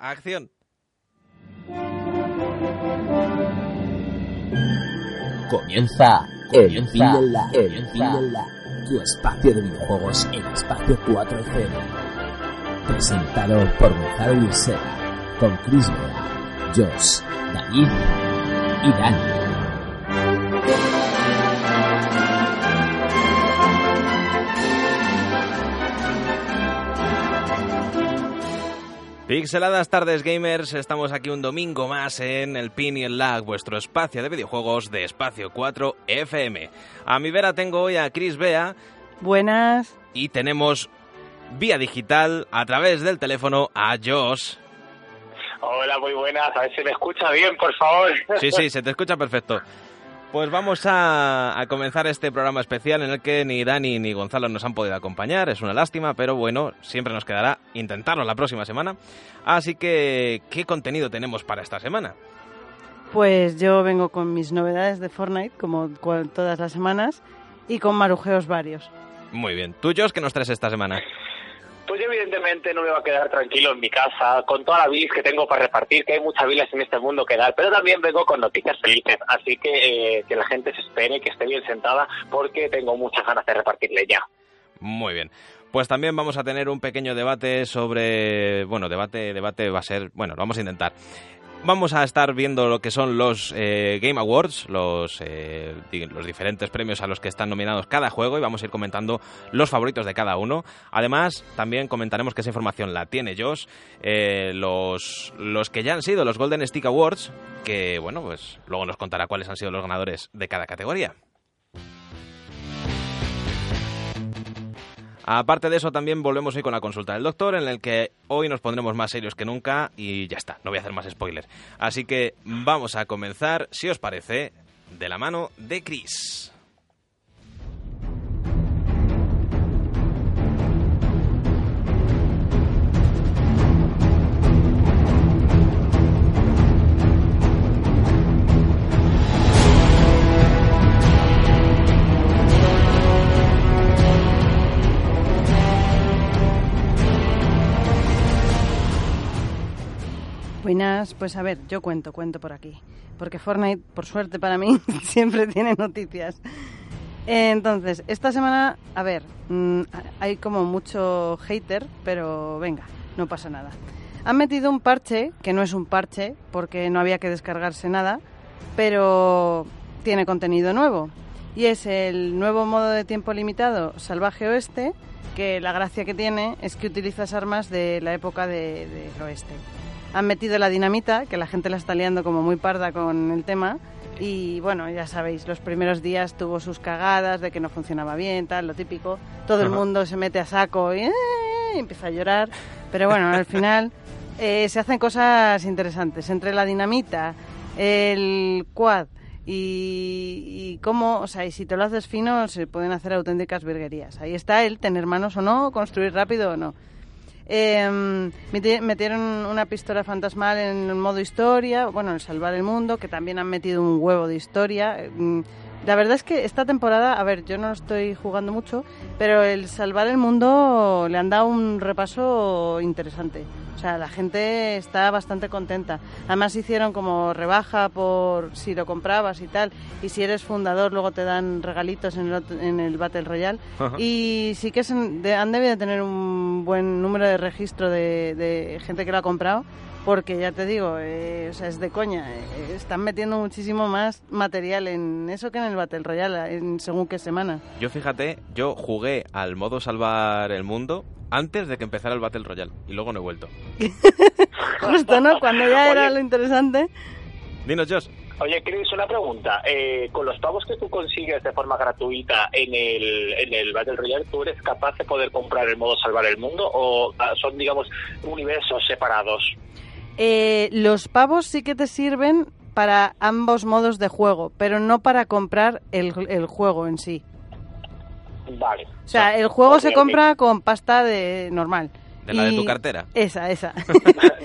Acción. Comienza, comienza, Pílela, tu espacio de videojuegos en espacio 4.0. Presentado por Gonzalo Luisera, con Chris Bea, Josh, David y Dani. Pixeladas tardes gamers, estamos aquí un domingo más en el Pin y el Lag, vuestro espacio de videojuegos de Espacio 4 FM. A mi vera tengo hoy a Chris Bea Buenas. y tenemos vía digital a través del teléfono a Josh. Hola, muy buenas. A ver si me escucha bien, por favor. Sí, sí, se te escucha perfecto. Pues vamos a, a comenzar este programa especial en el que ni Dani ni Gonzalo nos han podido acompañar. Es una lástima, pero bueno, siempre nos quedará intentarlo la próxima semana. Así que, ¿qué contenido tenemos para esta semana? Pues yo vengo con mis novedades de Fortnite, como cual- todas las semanas, y con marujeos varios. Muy bien. ¿Tú, Josh, qué nos traes esta semana? Pues yo evidentemente no me voy a quedar tranquilo en mi casa con toda la bilis que tengo para repartir, que hay muchas bilis en este mundo que dar, pero también vengo con noticias felices, así que eh, que la gente se espere, que esté bien sentada, porque tengo muchas ganas de repartirle ya. Muy bien. Pues también vamos a tener un pequeño debate sobre... Bueno, debate, debate va a ser... Bueno, lo vamos a intentar. Vamos a estar viendo lo que son los eh, Game Awards, los, eh, los diferentes premios a los que están nominados cada juego y vamos a ir comentando los favoritos de cada uno. Además, también comentaremos que esa información la tiene Josh, eh, los, los que ya han sido los Golden Stick Awards, que bueno, pues luego nos contará cuáles han sido los ganadores de cada categoría. Aparte de eso, también volvemos hoy con la consulta del doctor, en el que hoy nos pondremos más serios que nunca y ya está, no voy a hacer más spoiler. Así que vamos a comenzar, si os parece, de la mano de Chris. Pues a ver, yo cuento, cuento por aquí. Porque Fortnite, por suerte para mí, siempre tiene noticias. Entonces, esta semana, a ver, mm, hay como mucho hater, pero venga, no pasa nada. Han metido un parche, que no es un parche, porque no había que descargarse nada, pero tiene contenido nuevo. Y es el nuevo modo de tiempo limitado Salvaje Oeste, que la gracia que tiene es que utilizas armas de la época de- del oeste. Han metido la dinamita, que la gente la está liando como muy parda con el tema. Y bueno, ya sabéis, los primeros días tuvo sus cagadas de que no funcionaba bien, tal, lo típico. Todo el Ajá. mundo se mete a saco y, ¡eh! y empieza a llorar. Pero bueno, al final eh, se hacen cosas interesantes. Entre la dinamita, el quad y, y cómo, o sea, y si te lo haces fino, se pueden hacer auténticas virguerías. Ahí está el tener manos o no, construir rápido o no. Eh, meti- metieron una pistola fantasmal en modo historia, bueno, en salvar el mundo, que también han metido un huevo de historia. Eh, La verdad es que esta temporada, a ver, yo no estoy jugando mucho, pero el salvar el mundo le han dado un repaso interesante. O sea, la gente está bastante contenta. Además hicieron como rebaja por si lo comprabas y tal. Y si eres fundador, luego te dan regalitos en el, en el Battle Royale. Ajá. Y sí que han debido de tener un buen número de registro de, de gente que lo ha comprado. Porque ya te digo, eh, o sea, es de coña. eh, están metiendo muchísimo más material en eso que en el Battle Royale, en según qué semana. Yo fíjate, yo jugué al modo salvar el mundo antes de que empezara el Battle Royale y luego no he vuelto. Justo, ¿no? Cuando ya era Oye. lo interesante. Dinos, Josh. Oye, Chris, una pregunta. Eh, con los pavos que tú consigues de forma gratuita en el, en el Battle Royale, ¿tú eres capaz de poder comprar el modo Salvar el Mundo o ah, son, digamos, universos separados? Eh, los pavos sí que te sirven para ambos modos de juego, pero no para comprar el, el juego en sí. Vale. O sea, el juego se compra con pasta de normal. De la de tu cartera. Esa, esa.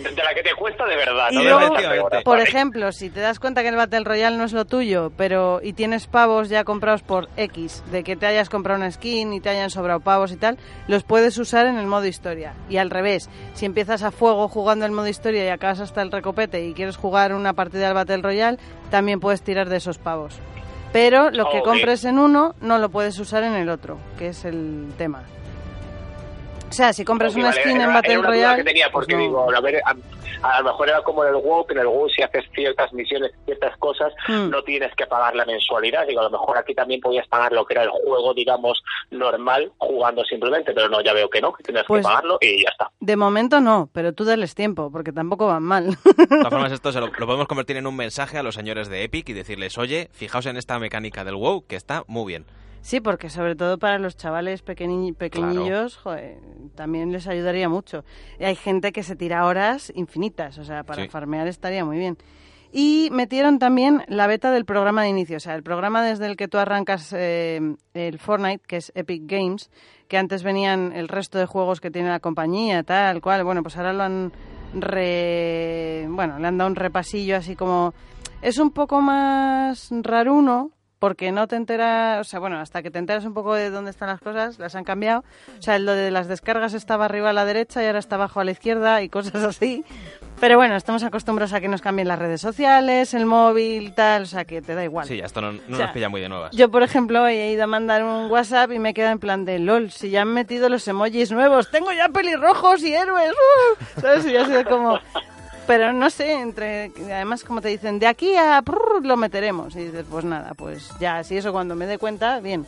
De la que te cuesta de verdad, Y no luego, Por ejemplo, si te das cuenta que el Battle Royale no es lo tuyo, pero y tienes pavos ya comprados por X, de que te hayas comprado una skin y te hayan sobrado pavos y tal, los puedes usar en el modo historia. Y al revés, si empiezas a fuego jugando el modo historia y acabas hasta el recopete y quieres jugar una partida del Battle Royale, también puedes tirar de esos pavos. Pero lo que Ok. compres en uno no lo puedes usar en el otro, que es el tema. O sea, si compras Ok, una skin era- en era Battle una duda Royale... que tenía, porque pues no. digo, a ver, a, a lo mejor era como en el WoW, que en el WoW si haces ciertas misiones, ciertas cosas, Hmm. no tienes que pagar la mensualidad. Digo, a lo mejor aquí también podías pagar lo que era el juego, digamos, normal, jugando simplemente, pero no, ya veo que no, que tienes Pues- que pagarlo y ya está. De momento no, pero tú dales tiempo, porque tampoco van mal. De todas formas, esto se lo, lo podemos convertir en un mensaje a los señores de Epic y decirles, oye, fijaos en esta mecánica del WoW, que está muy bien. Sí, porque sobre todo para los chavales pequeñi- pequeñillos, joder, también les ayudaría mucho. Y hay gente que se tira horas infinitas, o sea, para Sí. farmear estaría muy bien. Y metieron también la beta del programa de inicio, o sea, el programa desde el que tú arrancas eh, el Fortnite, que es Epic Games, que antes venían el resto de juegos que tiene la compañía, tal cual. Bueno, pues ahora lo han re... bueno, le han dado un repasillo así como es un poco más raruno porque no te enteras, o sea, bueno, hasta que te enteras un poco de dónde están las cosas, las han cambiado. O sea, lo de las descargas estaba arriba a la derecha y ahora está abajo a la izquierda y cosas así. Pero bueno, estamos acostumbrados a que nos cambien las redes sociales, el móvil, tal, o sea, que te da igual. Sí, esto no, no O sea, nos pilla muy de nuevas. Yo, por ejemplo, hoy he ido a mandar un WhatsApp y me he quedado en plan de LOL, si ya han metido los emojis nuevos, tengo ya pelirrojos y héroes, ¡uh! ¿sabes? Y ha sido como... Pero no sé, entre además como te dicen, de aquí a prrr, lo meteremos. Y dices, pues nada, pues ya, si eso cuando me dé cuenta, bien.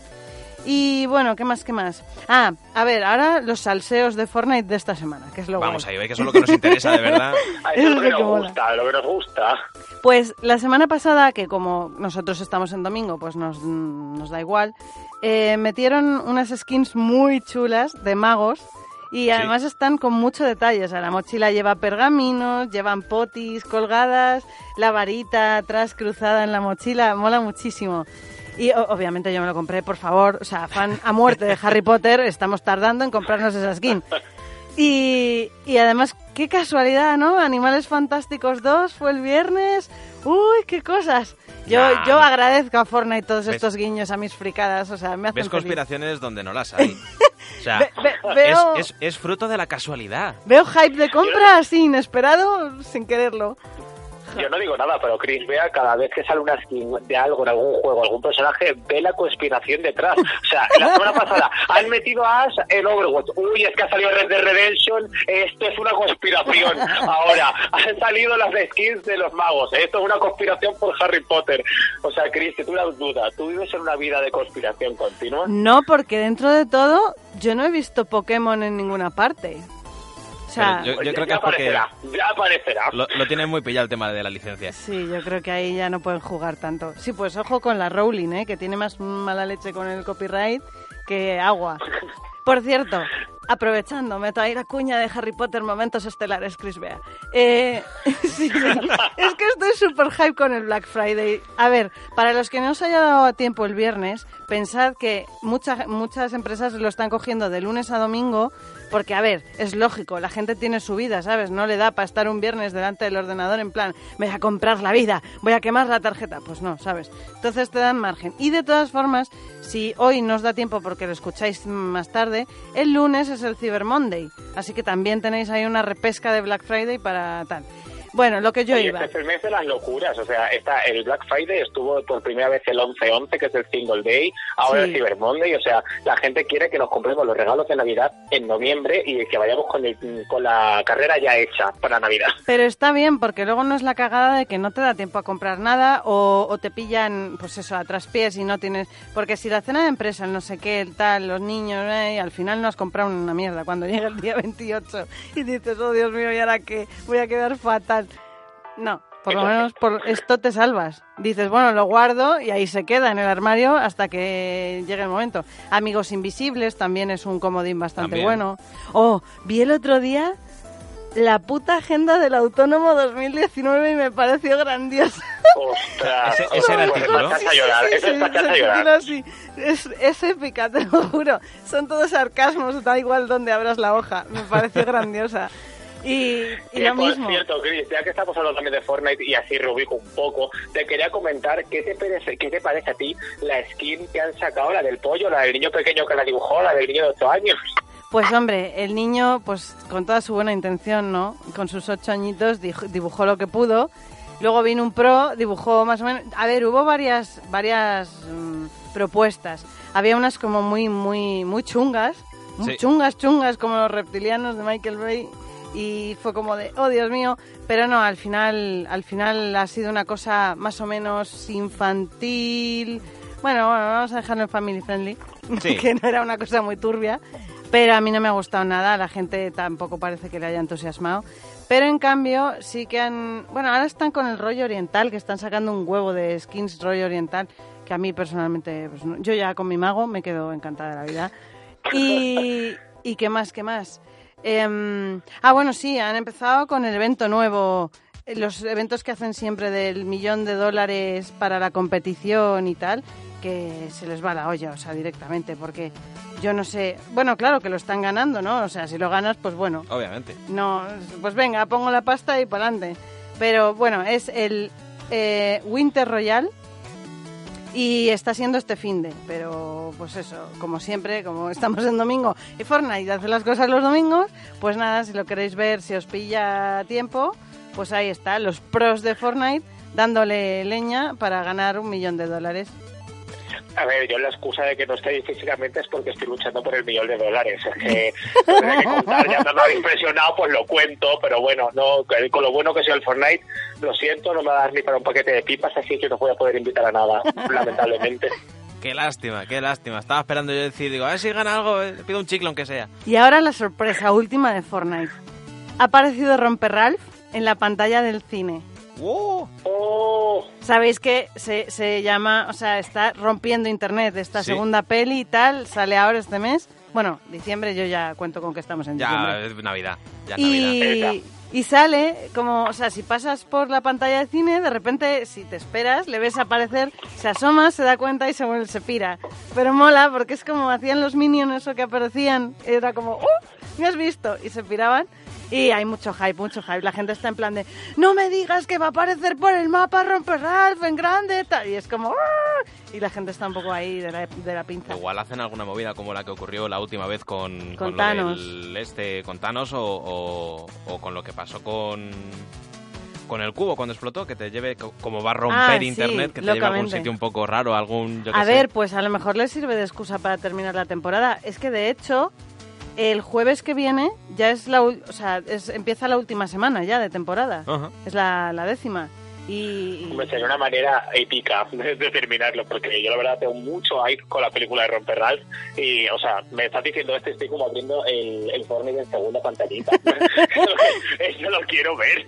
Y bueno, ¿qué más, qué más? Ah, a ver, ahora los salseos de Fortnite de esta semana, que es lo Vamos guay. ahí, que eso es lo que nos interesa de verdad. Ay, Eso lo es que lo que nos mola. gusta, lo que nos gusta. Pues la semana pasada, que como nosotros estamos en domingo, pues nos, nos da igual, eh, metieron unas skins muy chulas de magos y además están con mucho detalle. O sea, la mochila lleva pergaminos, llevan potis colgadas, la varita atrás cruzada en la mochila, mola muchísimo. Y obviamente yo me lo compré, por favor, o sea, fan a muerte de Harry Potter, estamos tardando en comprarnos esa skin. Y, y además, qué casualidad, ¿no? Animales Fantásticos 2 fue el viernes. ¡Uy, qué cosas! Yo, Nah. yo agradezco a Fortnite todos ¿Ves? estos guiños a mis fricadas, o sea, me hacen Ves feliz. conspiraciones donde no las hay. O sea, Ve- ve- veo- es, es- es fruto de la casualidad. Veo hype de compra así, inesperado, sin quererlo. Yo no digo nada, pero Chris vea cada vez que sale una skin de algo en algún juego, algún personaje, ve la conspiración detrás. O sea, la semana pasada han metido a Ash en Overwatch. Uy, es que ha salido Red Dead Redemption. Esto es una conspiración. Ahora, han salido las skins de los magos. Esto es una conspiración por Harry Potter. O sea, Chris, que tú una duda. Tú vives en una vida de conspiración continua. No, porque dentro de todo, yo no he visto Pokémon en ninguna parte. Sea, yo- creo que ya es porque- aparecerá. Ya aparecerá. Lo, lo tienen muy pillado el tema de la licencia. Sí, yo creo que ahí ya no pueden jugar tanto. Sí, pues ojo con la Rowling, ¿eh? que tiene más mala leche con el copyright que agua. Por cierto, aprovechando, meto ahí la cuña de Harry Potter Momentos Estelares, Chris Bea. Eh, hype con el Black Friday. A ver, para los que no os haya dado tiempo el viernes, pensad que muchas muchas empresas lo están cogiendo de lunes a domingo porque, a ver, es lógico, la gente tiene su vida, ¿sabes? No le da para estar un viernes delante del ordenador en plan, voy a comprar la vida, voy a quemar la tarjeta. Pues no, ¿sabes? Entonces te dan margen. Y de todas formas, si hoy no os da tiempo porque lo escucháis más tarde, el lunes es el Cyber Monday. Así que también tenéis ahí una repesca de Black Friday para tal. Bueno, lo que yo Oye, iba. este es el mes de las locuras, o sea, está el Black Friday estuvo por primera vez el 11-11, que es el Single Day, ahora Sí. el Cyber Monday, o sea, la gente quiere que nos compremos los regalos de Navidad en noviembre y que vayamos con, el, con la carrera ya hecha para Navidad. Pero está bien, porque luego no es la cagada de que no te da tiempo a comprar nada o, o te pillan, pues eso, a traspiés y no tienes... Porque si la cena de empresa, no sé qué, el tal, los niños, eh, y al final no has comprado una mierda cuando llega el día 28 y dices, oh Dios mío, ¿y ahora qué? Voy a quedar fatal. No, Por lo menos por esto te salvas. Dices, bueno, lo guardo y ahí se queda en el armario hasta que llegue el momento. Amigos Invisibles también es un comodín bastante También. bueno. Oh, vi el otro día la puta agenda del Autónomo 2019 y me pareció grandiosa. Ostras, Ese- ese era el pues título. es a llorar, es para llorar. titula así. Es, es épica, te lo juro. Son todos sarcasmos, da igual donde abras la hoja. Me pareció grandiosa. Y, y lo por mismo. cierto, Chris, ya que estamos hablando también de Fortnite y así rubico un poco, te quería comentar qué te parece, qué te parece a ti la skin que han sacado, la del pollo, la del niño pequeño que la dibujó, la del niño de 8 años. Pues hombre, el niño, pues con toda su buena intención, ¿no? Con sus ocho añitos dibujó lo que pudo. Luego vino un pro, dibujó más o menos. A ver, hubo varias, varias mm, propuestas. Había unas como muy, muy, muy chungas, muy Sí. chungas, chungas, como los reptilianos de Michael Bay. Y fue como de, oh Dios mío, pero no, al final, al final ha sido una cosa más o menos infantil. Bueno, bueno, vamos a dejarlo en family friendly, Sí. que no era una cosa muy turbia. Pero a mí no me ha gustado nada, la gente tampoco parece que le haya entusiasmado. Pero en cambio sí que han... Bueno, ahora están con el rollo oriental, que están sacando un huevo de skins rollo oriental, que a mí personalmente, pues, yo ya con mi mago me quedo encantada de la vida. Y, y qué más, qué más. Em, ah, bueno, sí, han empezado con el evento nuevo, los eventos que hacen siempre del millón de dólares para la competición y tal, que se les va la olla, o sea, directamente, porque yo no sé, bueno, claro que lo están ganando, ¿no? O sea, si lo ganas, pues bueno, Obviamente. no, pues venga, pongo la pasta y para adelante. Pero bueno, es el eh, Winter Royal y está siendo este fin de, pero pues eso, como siempre, como estamos en domingo y Fortnite hace las cosas los domingos, pues nada, si lo queréis ver, si os pilla tiempo, pues ahí está, los pros de Fortnite dándole leña para ganar un millón de dólares. A ver, yo la excusa de que no estoy físicamente es porque estoy luchando por el millón de dólares. Es que que contar, ya me habéis impresionado, pues lo cuento, pero bueno, no con lo bueno que sea el Fortnite, lo siento, no me va a dar ni para un paquete de pipas, así que no voy a poder invitar a nada, lamentablemente. Qué lástima, qué lástima. Estaba esperando yo decir, digo, a ver si gana algo, eh, pido un chicle aunque sea. Y ahora la sorpresa última de Fortnite. Ha aparecido Romper Ralph en la pantalla del cine. ¡Uh! Oh, Sabéis que se, se llama, o sea, está rompiendo internet esta Sí. segunda peli y tal, sale ahora este mes. Bueno, diciembre yo ya cuento con que estamos en Ya diciembre. es Navidad. Ya es Navidad. Y, y sale como, o sea, si pasas por la pantalla de cine, de repente, si te esperas, le ves aparecer, se asoma, se da cuenta y se, se pira. Pero mola porque es como hacían los minions eso que aparecían, era como, ¡uh! ¿Me has visto? Y se piraban. Y hay mucho hype, mucho hype. La gente está en plan de, no me digas que va a aparecer por el mapa Romper Ralph en grande. tal". Y es como, "Ah". y la gente está un poco ahí de la, de la pinza. Igual hacen alguna movida como la que ocurrió la última vez con, Con lo Thanos. del este, con Thanos o, o- o con lo que pasó con con el cubo cuando explotó, que te lleve co- como va a romper Ah, sí, internet, que te lleve a algún sitio un poco raro, algún yo A sé. ver, pues a lo mejor les sirve de excusa para terminar la temporada. Es que de hecho, el jueves que viene ya es la, o sea, es- empieza la última semana ya de temporada. Ajá. Es la, la décima. Y, me sería una manera épica de, de terminarlo, porque yo la verdad tengo mucho hype con la película de Romper Ralph y, o sea, me estás diciendo esto, estoy como abriendo el, el Fortnite en segunda pantallita. Eso lo quiero ver.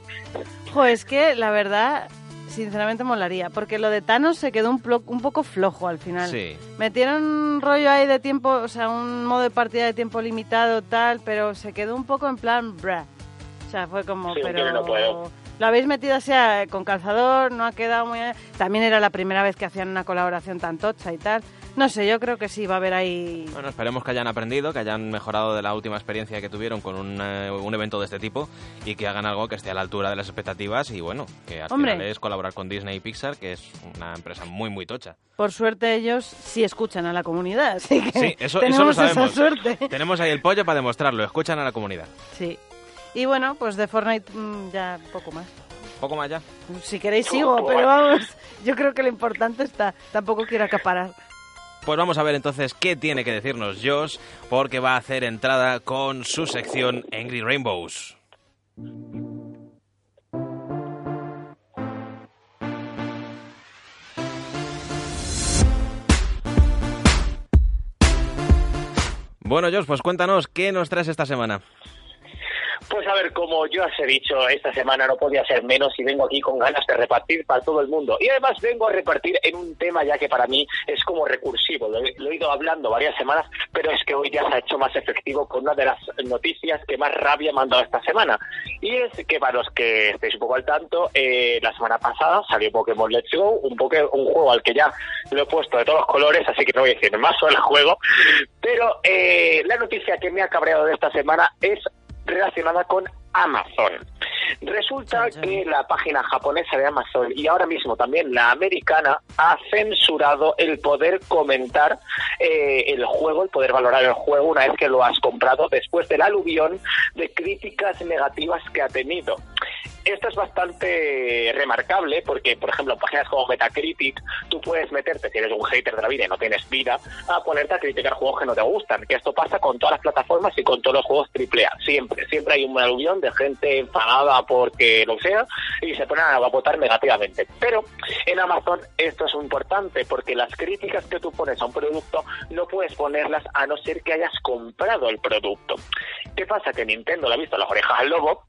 jo, es que la verdad, sinceramente molaría, porque lo de Thanos se quedó un, poco flojo al final. Sí. Metieron un rollo ahí de tiempo, o sea, un modo de partida de tiempo limitado, tal, pero se quedó un poco en plan, bra. O sea, fue como, Sí, pero... no puedo. Lo habéis metido así a- con calzador, no ha quedado muy... También era la primera vez que hacían una colaboración tan tocha y tal. No sé, yo creo que sí, va a haber ahí... Bueno, esperemos que hayan aprendido, que hayan mejorado de la última experiencia que tuvieron con un, eh, un evento de este tipo y que hagan algo que esté a la altura de las expectativas y bueno, que al Hombre. final es colaborar con Disney y Pixar, que es una empresa muy muy tocha. Por suerte ellos sí escuchan a la comunidad, así que Sí, eso, eso tenemos lo sabemos. esa suerte. Tenemos ahí el pollo para demostrarlo, escuchan a la comunidad. Sí. Y bueno, pues de Fortnite mm, ya poco más. Poco más ya. Si queréis sigo, pero vamos, yo creo que lo importante está. Tampoco quiero acaparar. Pues vamos a ver entonces qué tiene que decirnos Josh, porque va a hacer entrada con su sección Angry Rainbows. Bueno, Josh, pues cuéntanos, ¿qué nos traes esta semana? Pues a ver, como yo os he dicho, esta semana no podía ser menos y vengo aquí con ganas de repartir para todo el mundo. Y además vengo a repartir en un tema ya que para mí es como recursivo. Lo he, lo he ido hablando varias semanas, pero es que hoy ya se ha hecho más efectivo con una de las noticias que más rabia me han dado esta semana. Y es que para los que estéis un poco al tanto, eh, la semana pasada salió Pokémon Let's Go, un, poke- un juego al que ya lo he puesto de todos los colores, así que no voy a decir más sobre el juego. Pero eh, la noticia que me ha cabreado de esta semana es relacionada con Amazon. Resulta que la página japonesa de Amazon y ahora mismo también la americana ha censurado el poder comentar eh, el juego, el poder valorar el juego una vez que lo has comprado después del aluvión de críticas negativas que ha tenido. Esto es bastante remarcable porque, por ejemplo, en páginas como Metacritic, tú puedes meterte, si eres un hater de la vida y no tienes vida, a ponerte a criticar juegos que no te gustan. Que esto pasa con todas las plataformas y con todos los juegos AAA. Siempre, siempre hay un aluvión de gente enfadada porque lo sea y se ponen a votar negativamente. Pero en Amazon esto es importante porque las críticas que tú pones a un producto no puedes ponerlas a no ser que hayas comprado el producto. ¿Qué pasa? Que Nintendo le ha visto las orejas al lobo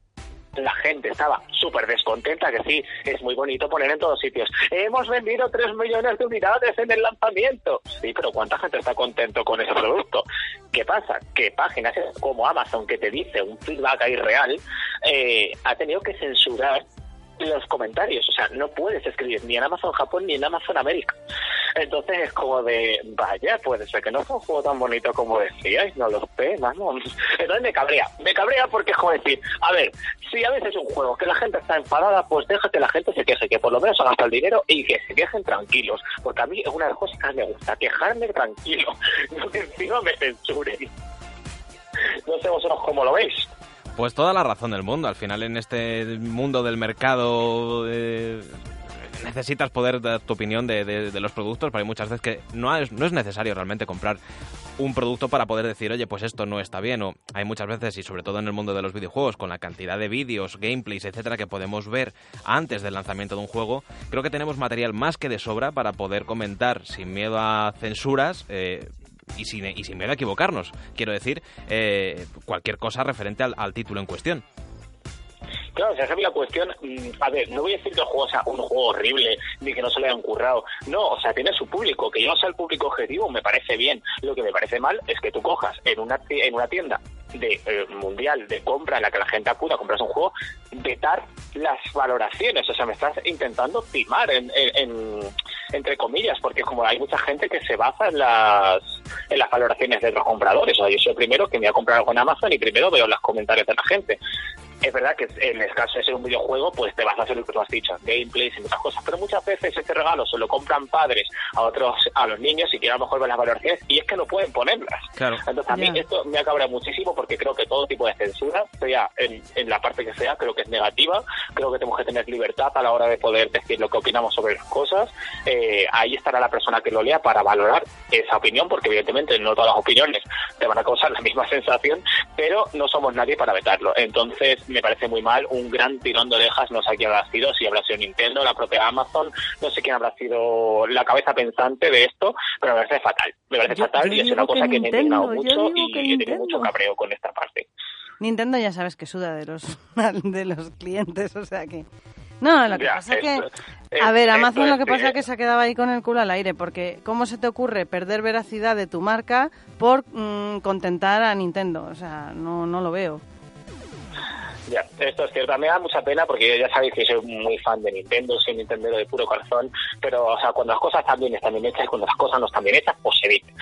la gente estaba súper descontenta, que sí, es muy bonito poner en todos sitios. Hemos vendido 3 millones de unidades en el lanzamiento. Sí, pero ¿cuánta gente está contento con ese producto? ¿Qué pasa? Que páginas como Amazon, que te dice un feedback ahí real, eh, ha tenido que censurar los comentarios. O sea, no puedes escribir ni en Amazon Japón ni en Amazon América. Entonces es como de, vaya, puede ser que no fue un juego tan bonito como decíais, no lo sé, vamos. Entonces me cabrea, me cabrea porque es como decir, a ver, si a veces es un juego que la gente está enfadada, pues deja que la gente se queje, que por lo menos haga el dinero y que se quejen tranquilos. Porque a mí es una de las cosas que me gusta, quejarme tranquilo, no que encima me censuren. No sé vosotros cómo lo veis. Pues toda la razón del mundo. Al final, en este mundo del mercado, eh, necesitas poder dar tu opinión de, los productos, pero hay muchas veces que no es, no es necesario realmente comprar un producto para poder decir, oye, pues esto no está bien. O hay muchas veces, y sobre todo en el mundo de los videojuegos, con la cantidad de vídeos, gameplays, etcétera, que podemos ver antes del lanzamiento de un juego, creo que tenemos material más que de sobra para poder comentar sin miedo a censuras. eh, y sin, y sin miedo a equivocarnos, quiero decir, eh, cualquier cosa referente al- título en cuestión. Claro, o sea, esa es la cuestión. mm, A ver, no voy a decir que el juego sea un juego horrible ni que no se le hayan currado. No, o sea, tiene su público. Que yo no sea el público objetivo me parece bien. Lo que me parece mal es que tú cojas en una, en una tienda de eh, mundial de compra en la que la gente acuda a comprarse un juego, vetar las valoraciones. O sea, me estás intentando timar, en, en- en- entre comillas, porque como hay mucha gente que se basa en las, en las valoraciones de otros compradores. O sea, yo soy el primero que me voy a comprar algo en Amazon y primero veo los comentarios de la gente. Es verdad que en el caso de ser un videojuego, pues te vas a hacer lo que tú has dicho, gameplays y muchas cosas, pero muchas veces ese regalo se lo compran padres a otros, a los niños y que a lo mejor ven las valoraciones y es que no pueden ponerlas. Claro. Entonces a mí esto me acabra muchísimo porque creo que todo tipo de censura, sea en, en la parte que sea, creo que es negativa, creo que tenemos que tener libertad a la hora de poder decir lo que opinamos sobre las cosas. Eh, ahí estará la persona que lo lea para valorar esa opinión, porque evidentemente no todas las opiniones te van a causar la misma sensación, pero no somos nadie para vetarlo. Entonces me parece muy mal, un gran tirón de orejas, no sé quién habrá sido, si habrá sido Nintendo, la propia Amazon, no sé quién habrá sido la cabeza pensante de esto, pero me parece fatal. Me parece Yo- fatal yo y es una cosa que que, me ha indignado mucho y que he tenido mucho cabreo con esta parte. Nintendo ya sabes que suda de los de los clientes, o sea que no, lo que Ya, pasa es que a ver, Amazon es lo que pasa que- es que se ha quedado ahí con el culo al aire, porque ¿cómo se te ocurre perder veracidad de tu marca por mm, contentar a Nintendo? O sea, no no lo veo. Ya, esto es cierto. Me da mucha pena porque ya sabéis que soy muy fan de Nintendo, soy Nintendo de puro corazón, pero o sea, cuando las cosas están bien están bien hechas y cuando las cosas no están bien hechas, pues se dice.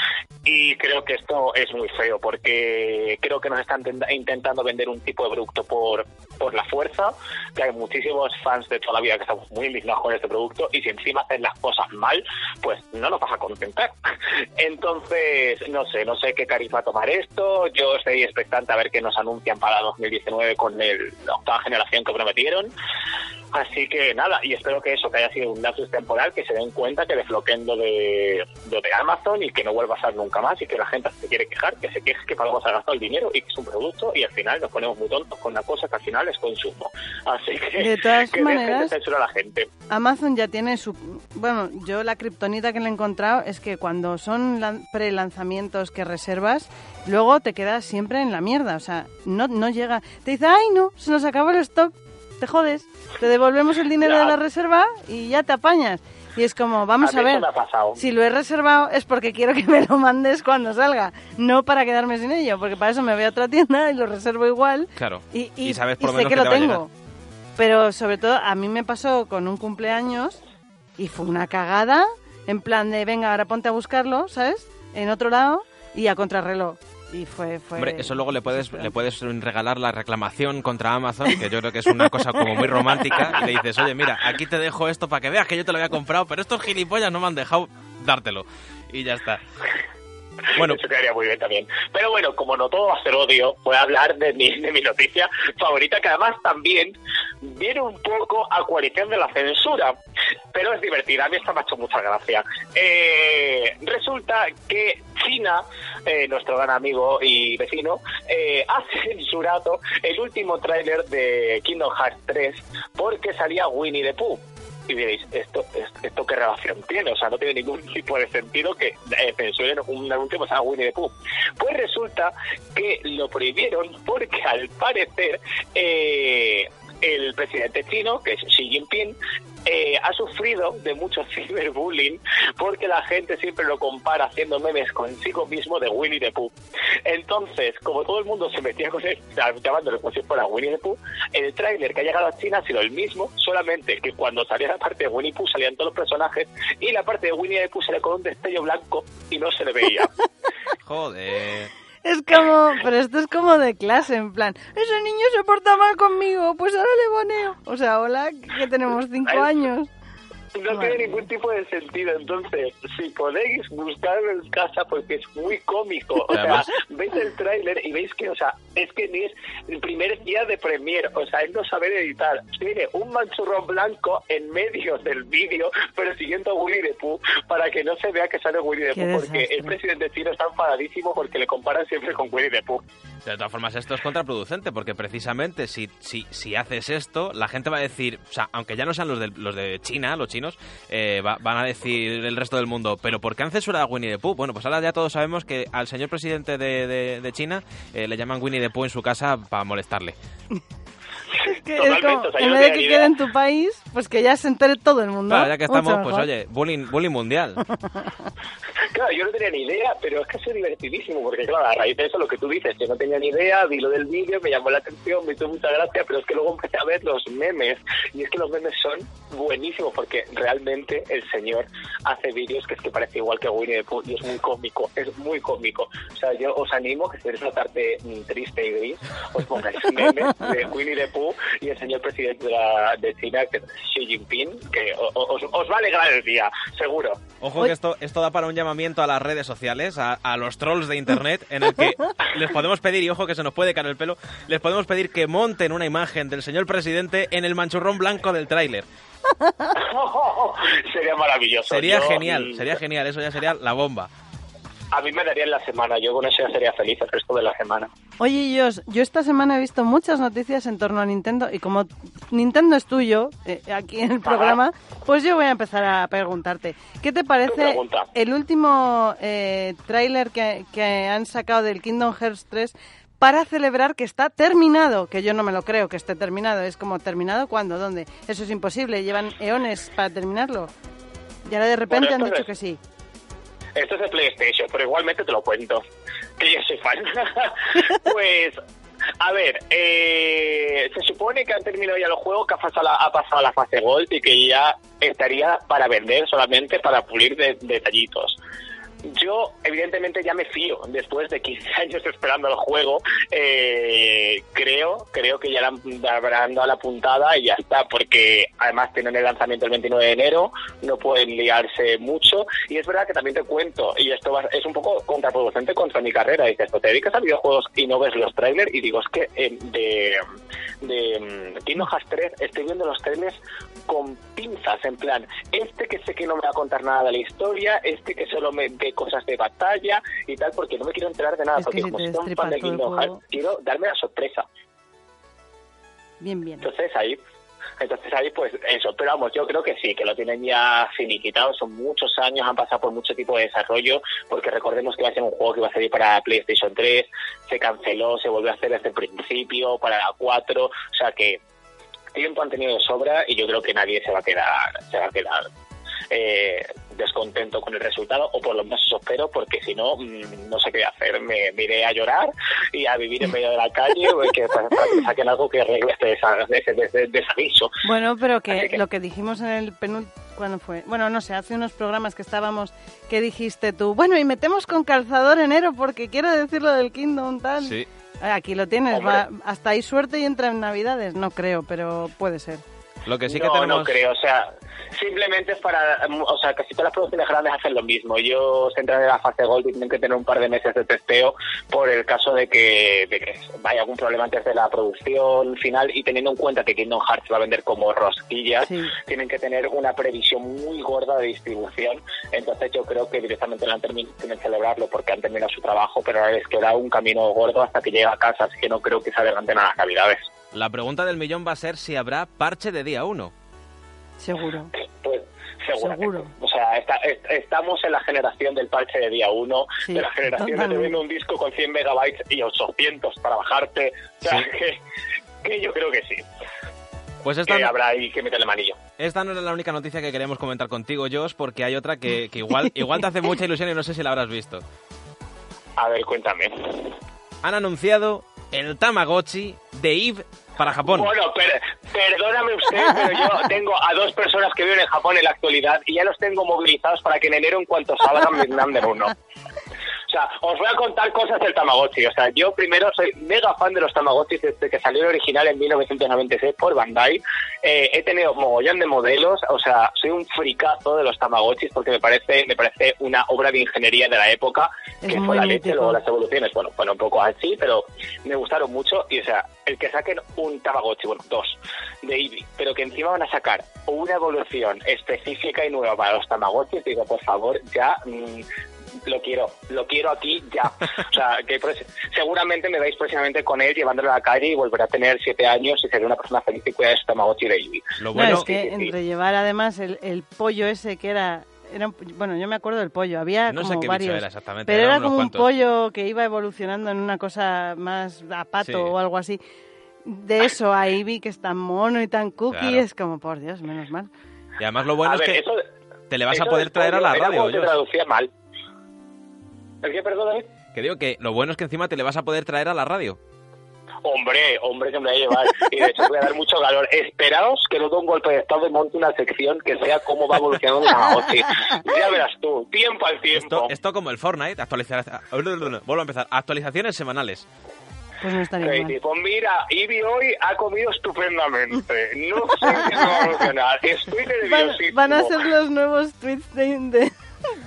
Y creo que esto es muy feo porque creo que nos están intentando vender un tipo de producto por, por la fuerza, que hay muchísimos fans de toda la vida que estamos muy indignados con este producto y si encima hacen las cosas mal, pues no nos vas a contentar. Entonces, no sé, no sé qué cariz va a tomar esto. Yo estoy expectante a ver qué nos anuncian para 2019 con el, la octava generación que prometieron. Así que nada, y espero que eso, que haya sido un lapsus temporal, que se den cuenta que desbloqueen lo de, lo de Amazon y que no vuelva a ser nunca más y que la gente se quiere quejar, que se queje que para algo se ha gastado el dinero y que es un producto y al final nos ponemos muy tontos con una cosa que al final es consumo. Así que, De todas que maneras- de a la gente. Amazon ya tiene su... Bueno, yo la kriptonita que le he encontrado es que cuando son lan- pre-lanzamientos que reservas, luego te quedas siempre en la mierda. O sea, no, no llega... Te dice, ay, no, se nos acabó el stock, te jodes. Te devolvemos el dinero Ya. de la reserva y ya te apañas. Y es como, vamos A ver, si lo he reservado es porque quiero que me lo mandes cuando salga, no para quedarme sin ello, porque para eso me voy a otra tienda y lo reservo igual Claro. y, y- Y sabes por y lo sé menos que que lo te va a tengo. Pero sobre todo a mí me pasó con un cumpleaños y fue una cagada en plan de venga, ahora ponte a buscarlo, ¿sabes? En otro lado y a contrarreloj. Y fue, fue Hombre, eso luego le puedes, le puedes regalar la reclamación contra Amazon, que yo creo que es una cosa como muy romántica, y le dices, oye, mira, aquí te dejo esto para que veas que yo te lo había comprado, pero estos gilipollas no me han dejado dártelo. Y ya está. Bueno, Eso quedaría muy bien también. Pero bueno, como no todo va a ser odio, voy a hablar de mi, de mi noticia favorita, que además también viene un poco a coalición de la censura, pero es divertida. A mí esta me ha hecho mucha gracia. Eh, resulta que China, eh, nuestro gran amigo y vecino, eh, ha censurado el último tráiler de Kingdom Hearts 3 porque salía Winnie the Pooh. Y diréis, ¿esto, esto, qué relación tiene? O sea, no tiene ningún tipo de sentido que eh, censuren un anuncio llama Winnie the Pooh. Pues resulta que lo prohibieron porque al parecer eh, el presidente chino, que es Xi Jinping, eh, ha sufrido de mucho ciberbullying porque la gente siempre lo compara haciendo memes consigo mismo de Winnie the Pooh. Entonces, como todo el mundo se metía con él, llamándolo como si fuera Winnie the Pooh, el tráiler que ha llegado a China ha sido el mismo, solamente que cuando salía la parte de Winnie Pooh salían todos los personajes y la parte de Winnie the Pooh salía con un destello blanco y no se le veía. joder. Es como, pero esto es como de clase, en plan, ese niño se porta mal conmigo, pues ahora le boneo. O sea, hola, que tenemos cinco años. No tiene ningún tipo de sentido. Entonces, si podéis buscarlo en casa, porque es muy cómico. O sea, veis el tráiler y veis que, o sea, es que ni es el primer día de premier. O sea, es no saber editar. Tiene un manchurrón blanco en medio del vídeo, pero siguiendo a Winnie the Pooh, para que no se vea que sale the Qué Pooh, porque desastre. el presidente chino está enfadadísimo porque le comparan siempre con Winnie the Pooh. De todas formas, esto es contraproducente, porque precisamente si, si, si haces esto, la gente va a decir, o sea, aunque ya no sean los de, los de China, los chinos, eh, va- van a decir el resto del mundo, pero ¿por qué han censurado a Winnie the Pooh? Bueno, pues ahora ya todos sabemos que al señor presidente de, de- de China eh, le llaman Winnie the Pooh en su casa para molestarle. Es que es Totalmente, como, o sea, yo en no vez de que quede en tu país, pues que ya se entere todo el mundo. Claro, ya que estamos, Mucho pues mejor. oye, bullying, bullying mundial. Claro, yo no tenía ni idea, pero es que es divertidísimo, porque claro, a raíz de eso lo que tú dices, yo no tenía ni idea, vi lo del vídeo, me llamó la atención, me hizo mucha gracia, pero es que luego empecé a ver los memes, y es que los memes son buenísimos, porque realmente el señor hace vídeos que es que parece igual que Winnie the Pooh, y es muy cómico, es muy cómico. O sea, yo os animo que si queréis tratarte mm, triste y gris, os pongáis memes de Winnie the Pooh y el señor presidente de, la- de China, que Xi Jinping, que os, os va a alegrar el día, seguro. Ojo que esto, esto da para un llamamiento a las redes sociales, a, a los trolls de internet, en el que les podemos pedir, y ojo que se nos puede caer el pelo, les podemos pedir que monten una imagen del señor presidente en el manchurrón blanco del tráiler. sería maravilloso. Sería Yo, genial, mm, sería genial, eso ya sería la bomba. A mí me daría en la semana, yo con eso ya sería feliz el resto de la semana. Oye, Jos, yo esta semana he visto muchas noticias en torno a Nintendo y como Nintendo es tuyo eh, aquí en el programa, pues yo voy a empezar a preguntarte. ¿Qué te parece el último eh, tráiler que, que han sacado del Kingdom Hearts 3 para celebrar que está terminado? Que yo no me lo creo que esté terminado. Es como, ¿terminado cuándo? ¿Dónde? Eso es imposible. Llevan eones para terminarlo. Y ahora de repente Bueno, han dicho es- que sí. Esto es de PlayStation, pero igualmente te lo cuento, que yo soy fan. pues, a ver, eh, se supone que han terminado ya los juegos, que ha pasado, la, ha pasado la fase Gold y que ya estaría para vender solamente para pulir de- detallitos. Yo evidentemente ya me fío después de 15 años esperando el juego. Eh, creo creo que ya le habrán dado la puntada y ya está porque además tienen el lanzamiento el 29 de enero no pueden liarse mucho. Y es verdad que también te cuento y esto va- es un poco contraproducente contra mi carrera dices "Pues te dedicas a videojuegos y no ves los trailers y digo es que eh, de de mm, Kingdom Hearts 3 estoy viendo los trailers con pinzas, en plan, este que sé que no me va a contar nada de la historia, este que solo me ve cosas de batalla y tal, porque no me quiero enterar de nada, Es porque como soy un fan de Kingdom Hearts, quiero darme la sorpresa. Bien, bien. Entonces ahí, entonces ahí pues eso, pero vamos, yo creo que sí, que lo tienen ya finiquitado, son muchos años, han pasado por mucho tipo de desarrollo, porque recordemos que iba a ser un juego que iba a salir para PlayStation 3, se canceló, se volvió a hacer desde el principio, para la 4, o sea que tiempo han tenido de sobra y yo creo que nadie se va a quedar, se va a quedar eh, descontento con el resultado, o por lo menos eso espero, porque si no, mm, no sé qué hacer. Me, me iré a llorar y a vivir en medio de la calle, pues, que, para, para que saquen algo que arregle este desaviso. Bueno, pero que, lo que dijimos en el penúltimo... ¿Cuándo fue? Bueno, no sé, hace unos programas que estábamos, que dijiste tú, bueno, y metemos con calzador enero porque quiero decir lo del Kingdom tal. Sí. Aquí lo tienes, va, hasta ahí suerte y entra en Navidades, no creo, pero puede ser. Lo que sí que no, tenemos... no creo, o sea, simplemente es para, o sea, casi todas las producciones grandes hacen lo mismo. Ellos entran en la fase Gold y tienen que tener un par de meses de testeo por el caso de que, de que vaya algún problema antes de la producción final y teniendo en cuenta que Kingdom Hearts va a vender como rosquillas, Sí. tienen que tener una previsión muy gorda de distribución. Entonces yo creo que directamente lo han terminado, tienen que celebrarlo porque han terminado su trabajo, pero ahora les queda un camino gordo hasta que llegue a casa, así que no creo que se adelanten a las navidades. La pregunta del millón va a ser si habrá parche de día 1. Seguro. Pues. Seguro. O sea, está- est- estamos en la generación del parche de día 1, Sí, de la generación de te totalmente. vendo un disco con 100 megabytes y 800 para bajarte. O sea, Sí. que, que yo creo que sí. Pues esta, Que habrá ahí que meterle manillo. esta no era la única noticia que queríamos comentar contigo, Josh, porque hay otra que, que igual, igual te hace mucha ilusión y no sé si la habrás visto. A ver, cuéntame. Han anunciado el Tamagotchi de Eve para Japón. Bueno, per- perdóname usted, pero yo tengo a dos personas que viven en Japón en la actualidad y ya los tengo movilizados para que en enero, en cuanto salgan, me manden uno. O sea, os voy a contar cosas del Tamagotchi. O sea, yo primero soy mega fan de los Tamagotchis desde que salió el original en 1996 por Bandai. Eh, he tenido mogollón de modelos. O sea, soy un fricazo de los Tamagotchis porque me parece me parece una obra de ingeniería de la época Es que fue la leche. Luego las evoluciones, bueno, fueron un poco así, pero me gustaron mucho. Y o sea, el que saquen un Tamagotchi, bueno, dos, de Eevee, pero que encima van a sacar una evolución específica y nueva para los Tamagotchis, digo, por favor, ya mm, lo quiero, lo quiero aquí ya. O sea, que pues, seguramente me veis próximamente con él llevándolo a la calle y volverá a tener siete años y seré una persona feliz y cuida de su Tamagotchi de Eevee. Lo No, bueno, es que sí, sí, sí. entre llevar además el, el pollo ese que era, era un- bueno, yo me acuerdo del pollo, había no como sé qué bicho varios, era exactamente. pero era unos como un cuantos. pollo que iba evolucionando en una cosa más a pato Sí. o algo así. De eso a Ivy, que es tan mono y tan cookie, Claro. es como, por Dios, menos mal. Y además lo bueno a es ver, que eso, te le vas a poder traer a la radio, Josh. traducía mal. ¿El qué, perdón, David? Que digo que lo bueno es que encima te le vas a poder traer a la radio. Hombre, hombre, que me voy a llevar. Y de hecho voy a dar mucho calor. Esperaos que no dé un golpe de estado y monte una sección que sea cómo va evolucionando el Tamagotchi. Ya verás tú, tiempo al tiempo. Esto, esto como el Fortnite, actualizar... Vuelvo a empezar. Actualizaciones semanales. Pues no estaría Crazy. mal. Pues mira, Ivy hoy ha comido estupendamente. No sé qué va a evolucionar. Estoy Van, nerviosísimo. van a ser los nuevos tweets de,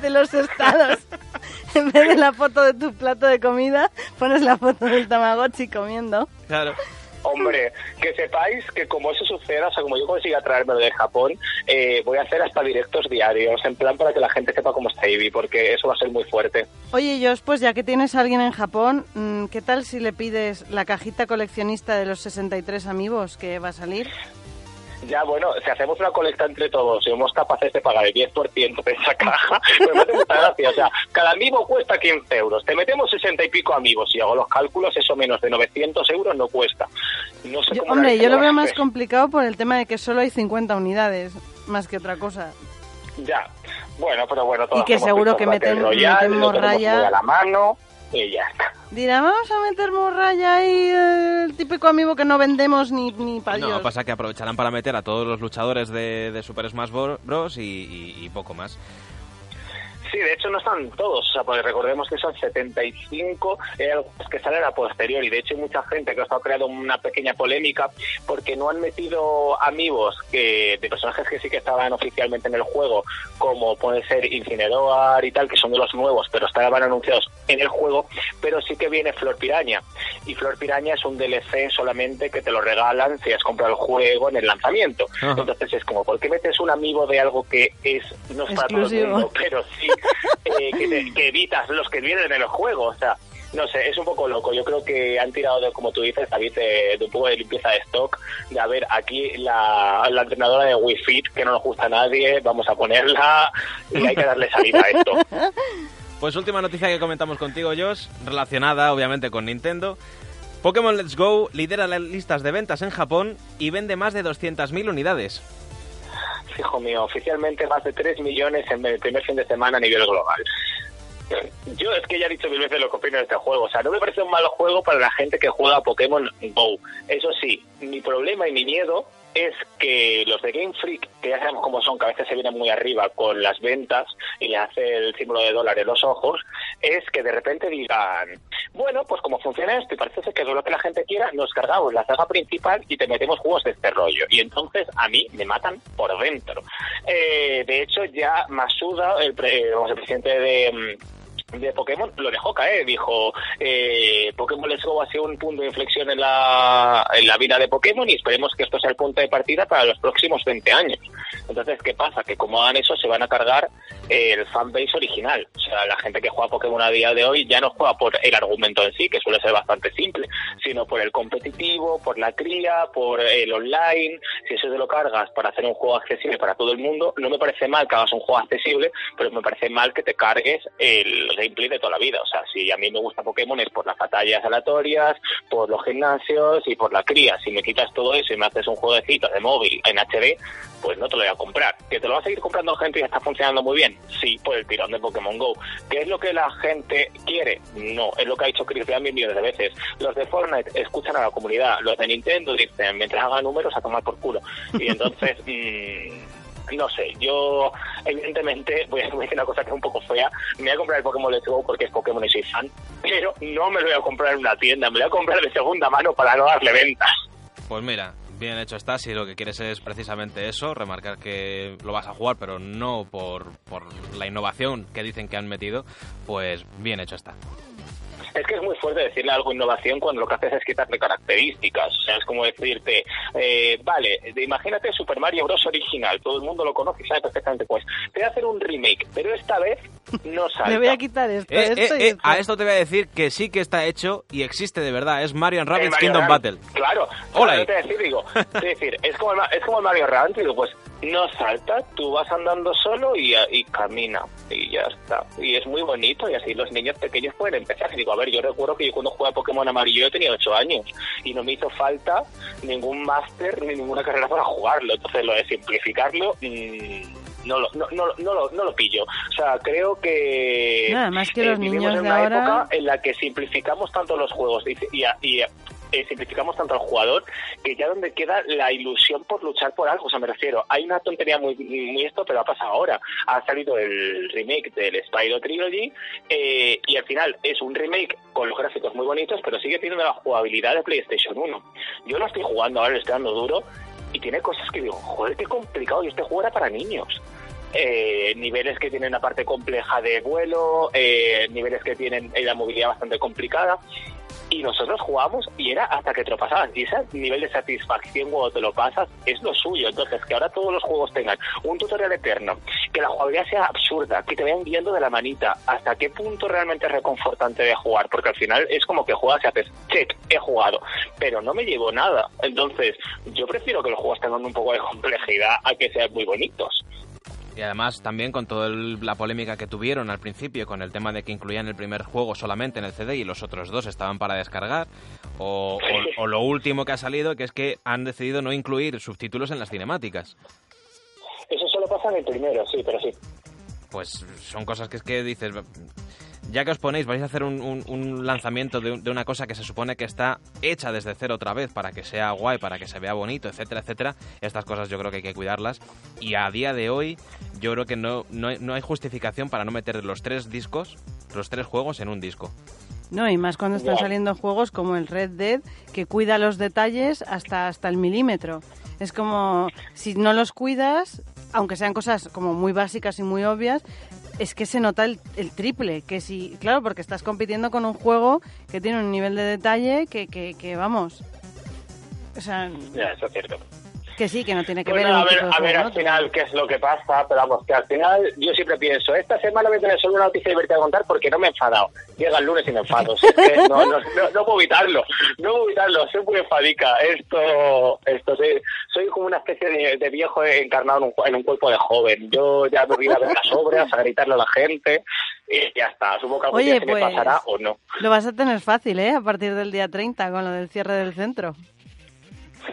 de, los estados. en vez de la foto de tu plato de comida, pones la foto del Tamagotchi comiendo. Claro. Hombre, que sepáis que como eso suceda, o sea, como yo consiga traérmelo de Japón, eh, voy a hacer hasta directos diarios, en plan para que la gente sepa cómo está Ivy, porque eso va a ser muy fuerte. Oye, Josh, pues ya que tienes a alguien en Japón, mm, ¿qué tal si le pides la cajita coleccionista de los 63 amigos que va a salir? Ya, bueno, si hacemos una colecta entre todos y somos capaces de pagar el 10% de esa caja, pues me hace mucha gracia. O sea, cada amigo cuesta 15 euros. Te metemos 60 y pico amigos y hago los cálculos, eso menos de 900 euros no cuesta. No sé Yo- cómo hombre, yo lo veo más complicado por el tema de que solo hay 50 unidades, más que otra cosa. Ya, bueno, pero bueno, Y que seguro que meten- morralla. muy a la mano y ya está. Dirá, vamos a meter morralla ahí, el típico amigo que no vendemos ni, ni para No, pasa que aprovecharán para meter a todos los luchadores de, de Super Smash Bros. y, y- y poco más. Sí, de hecho no están todos, o sea, porque recordemos que son 75 eh, que salen a posteriori. De hecho, hay mucha gente que ha estado creando una pequeña polémica porque no han metido amigos que, de personajes que sí que estaban oficialmente en el juego, como puede ser Incineroar y tal, que son de los nuevos, pero estaban anunciados en el juego, pero sí que viene Flor Piraña. Y Flor Piraña es un DLC solamente que te lo regalan si has comprado el juego en el lanzamiento. Entonces es como, ¿por qué metes un amigo de algo que es no es para todo el mundo, pero sí eh, que, evitas los que vienen en el juego. O sea, no sé, es un poco loco. Yo creo que han tirado, de, como tú dices, David, de, un poco de limpieza de stock. De a ver, aquí la, la entrenadora de Wii Fit, que no nos gusta a nadie, vamos a ponerla y hay que darle salida a esto. Pues última noticia que comentamos contigo, Josh, relacionada obviamente con Nintendo. Pokémon Let's Go lidera las listas de ventas en Japón y vende más de 200.000 unidades hijo mío, oficialmente más de 3 millones en el primer fin de semana a nivel global. Yo es que ya he dicho mil veces lo que opino de este juego. O sea, no me parece un mal juego para la gente que juega a Pokémon Go. Eso sí, mi problema y mi miedo es que los de Game Freak, que ya sabemos cómo son, que a veces se vienen muy arriba con las ventas y le hace el símbolo de dólar en los ojos, es que de repente digan, bueno, pues como funciona esto y parece ser que es lo que la gente quiera, nos cargamos la saga principal y te metemos juegos de este rollo. Y entonces a mí me matan por dentro. Eh, de hecho, ya Masuda, el, el presidente de mm, de Pokémon lo dejó caer, dijo eh, Pokémon Let's Go ha sido un punto de inflexión en la, en la vida de Pokémon y esperemos que esto sea el punto de partida para los próximos 20 años. Entonces, ¿qué pasa? Que como hagan eso se van a cargar el fanbase original. O sea, la gente que juega Pokémon a día de hoy ya no juega por el argumento en sí, que suele ser bastante simple, sino por el competitivo, por la cría, por el online. Si eso te lo cargas para hacer un juego accesible para todo el mundo, no me parece mal que hagas un juego accesible, pero me parece mal que te cargues el gameplay de toda la vida. O sea, si a mí me gusta Pokémon es por las batallas aleatorias, por los gimnasios y por la cría. Si me quitas todo eso y me haces un jueguecito de móvil en HD, pues no te lo voy a comprar. ¿Que te lo va a seguir comprando gente y está funcionando muy bien? Sí, por el tirón de Pokémon GO. ¿Qué es lo que la gente quiere? No, es lo que ha dicho Chris mil millones de veces. Los de Fortnite escuchan a la comunidad, los de Nintendo dicen, mientras hagan números, a tomar por culo. Y entonces... Mmm, no sé, yo evidentemente voy a decir una cosa que es un poco fea, me voy a comprar el Pokémon Let's Go porque es Pokémon y soy fan, pero no me lo voy a comprar en una tienda, me lo voy a comprar de segunda mano para no darle ventas. Pues mira, bien hecho está si lo que quieres es precisamente eso, remarcar que lo vas a jugar, pero no por, por la innovación que dicen que han metido, pues bien hecho está fuerte decirle algo innovación cuando lo que haces es quitarle características. O sea, es como decirte, eh, vale, imagínate Super Mario Bros. original, todo el mundo lo conoce y sabe perfectamente pues. Te voy a hacer un remake, pero esta vez no sale. Me voy a quitar esto. Eh, esto, eh, A esto te voy a decir que sí que está hecho y existe de verdad. Es Mario Rabbids Kingdom Battle. Claro. Hola. Te decir, digo, es decir, es como el, es como el Mario Rabbids, digo, pues no salta, tú vas andando solo y, y camina y ya está. Y es muy bonito y así los niños pequeños pueden empezar. Y digo, a ver, yo recuerdo que yo cuando jugaba Pokémon amarillo yo tenía 8 años y no me hizo falta ningún máster ni ninguna carrera para jugarlo. Entonces lo de simplificarlo... Mmm, no lo, no, no, no, lo, no lo pillo. O sea, creo que, Nada más que los eh, niños en una época en la que simplificamos tanto los juegos y, y, y eh, simplificamos tanto al jugador que ya donde queda la ilusión por luchar por algo. O sea, me refiero, hay una tontería muy, muy esto, pero ha pasado ahora. Ha salido el remake del Spyro Trilogy eh, y al final es un remake con los gráficos muy bonitos, pero sigue teniendo la jugabilidad de PlayStation 1. Yo lo estoy jugando ahora, le estoy dando duro y tiene cosas que digo, joder, qué complicado, y este juego era para niños. Eh, niveles que tienen una parte compleja de vuelo, eh, niveles que tienen la movilidad bastante complicada y nosotros jugamos y era hasta que te lo pasabas. Y ese nivel de satisfacción cuando te lo pasas es lo suyo. Entonces, que ahora todos los juegos tengan un tutorial eterno, que la jugabilidad sea absurda, que te vayan guiando de la manita, hasta qué punto realmente es reconfortante de jugar, porque al final es como que juegas y haces, check, he jugado, pero no me llevo nada. Entonces, yo prefiero que los juegos tengan un poco de complejidad a que sean muy bonitos. Y además también con toda la polémica que tuvieron al principio con el tema de que incluían el primer juego solamente en el CD y los otros dos estaban para descargar, o, lo último que ha salido que es que han decidido no incluir subtítulos en las cinemáticas. Eso solo pasa en el primero, sí, pero sí. Pues son cosas que es que dices, ya que os ponéis, vais a hacer un, lanzamiento de, una cosa que se supone que está hecha desde cero otra vez para que sea guay, para que se vea bonito, etcétera, etcétera. Estas cosas yo creo que hay que cuidarlas. Y a día de hoy, yo creo que no, no, hay, no hay justificación para no meter los tres discos, los tres juegos en un disco. No, y más cuando están saliendo juegos como el Red Dead, que cuida los detalles hasta, hasta el milímetro. Es como, si no los cuidas, aunque sean cosas como muy básicas y muy obvias, es que se nota el, el triple. Que si, claro, porque estás compitiendo con un juego que tiene un nivel de detalle que, que, que vamos. O sea, Ya, eso es cierto. Que sí, que no tiene que ver Bueno, a ver, a ver al final qué es lo que pasa, pero vamos, que al final yo siempre pienso, esta semana voy a tener solo una noticia divertida a contar porque no me he enfadado. Llega el lunes y me enfado. No, no, no, no puedo evitarlo, no puedo evitarlo, soy muy enfadica. Esto, esto soy, soy como una especie de, de viejo encarnado en un, en un cuerpo de joven. Yo ya me voy a ver las obras, a gritarle a la gente y ya está. Supongo que algún Oye, día se me pues- pasará o no. Lo vas a tener fácil, ¿eh? A partir del día 30 con lo del cierre del centro.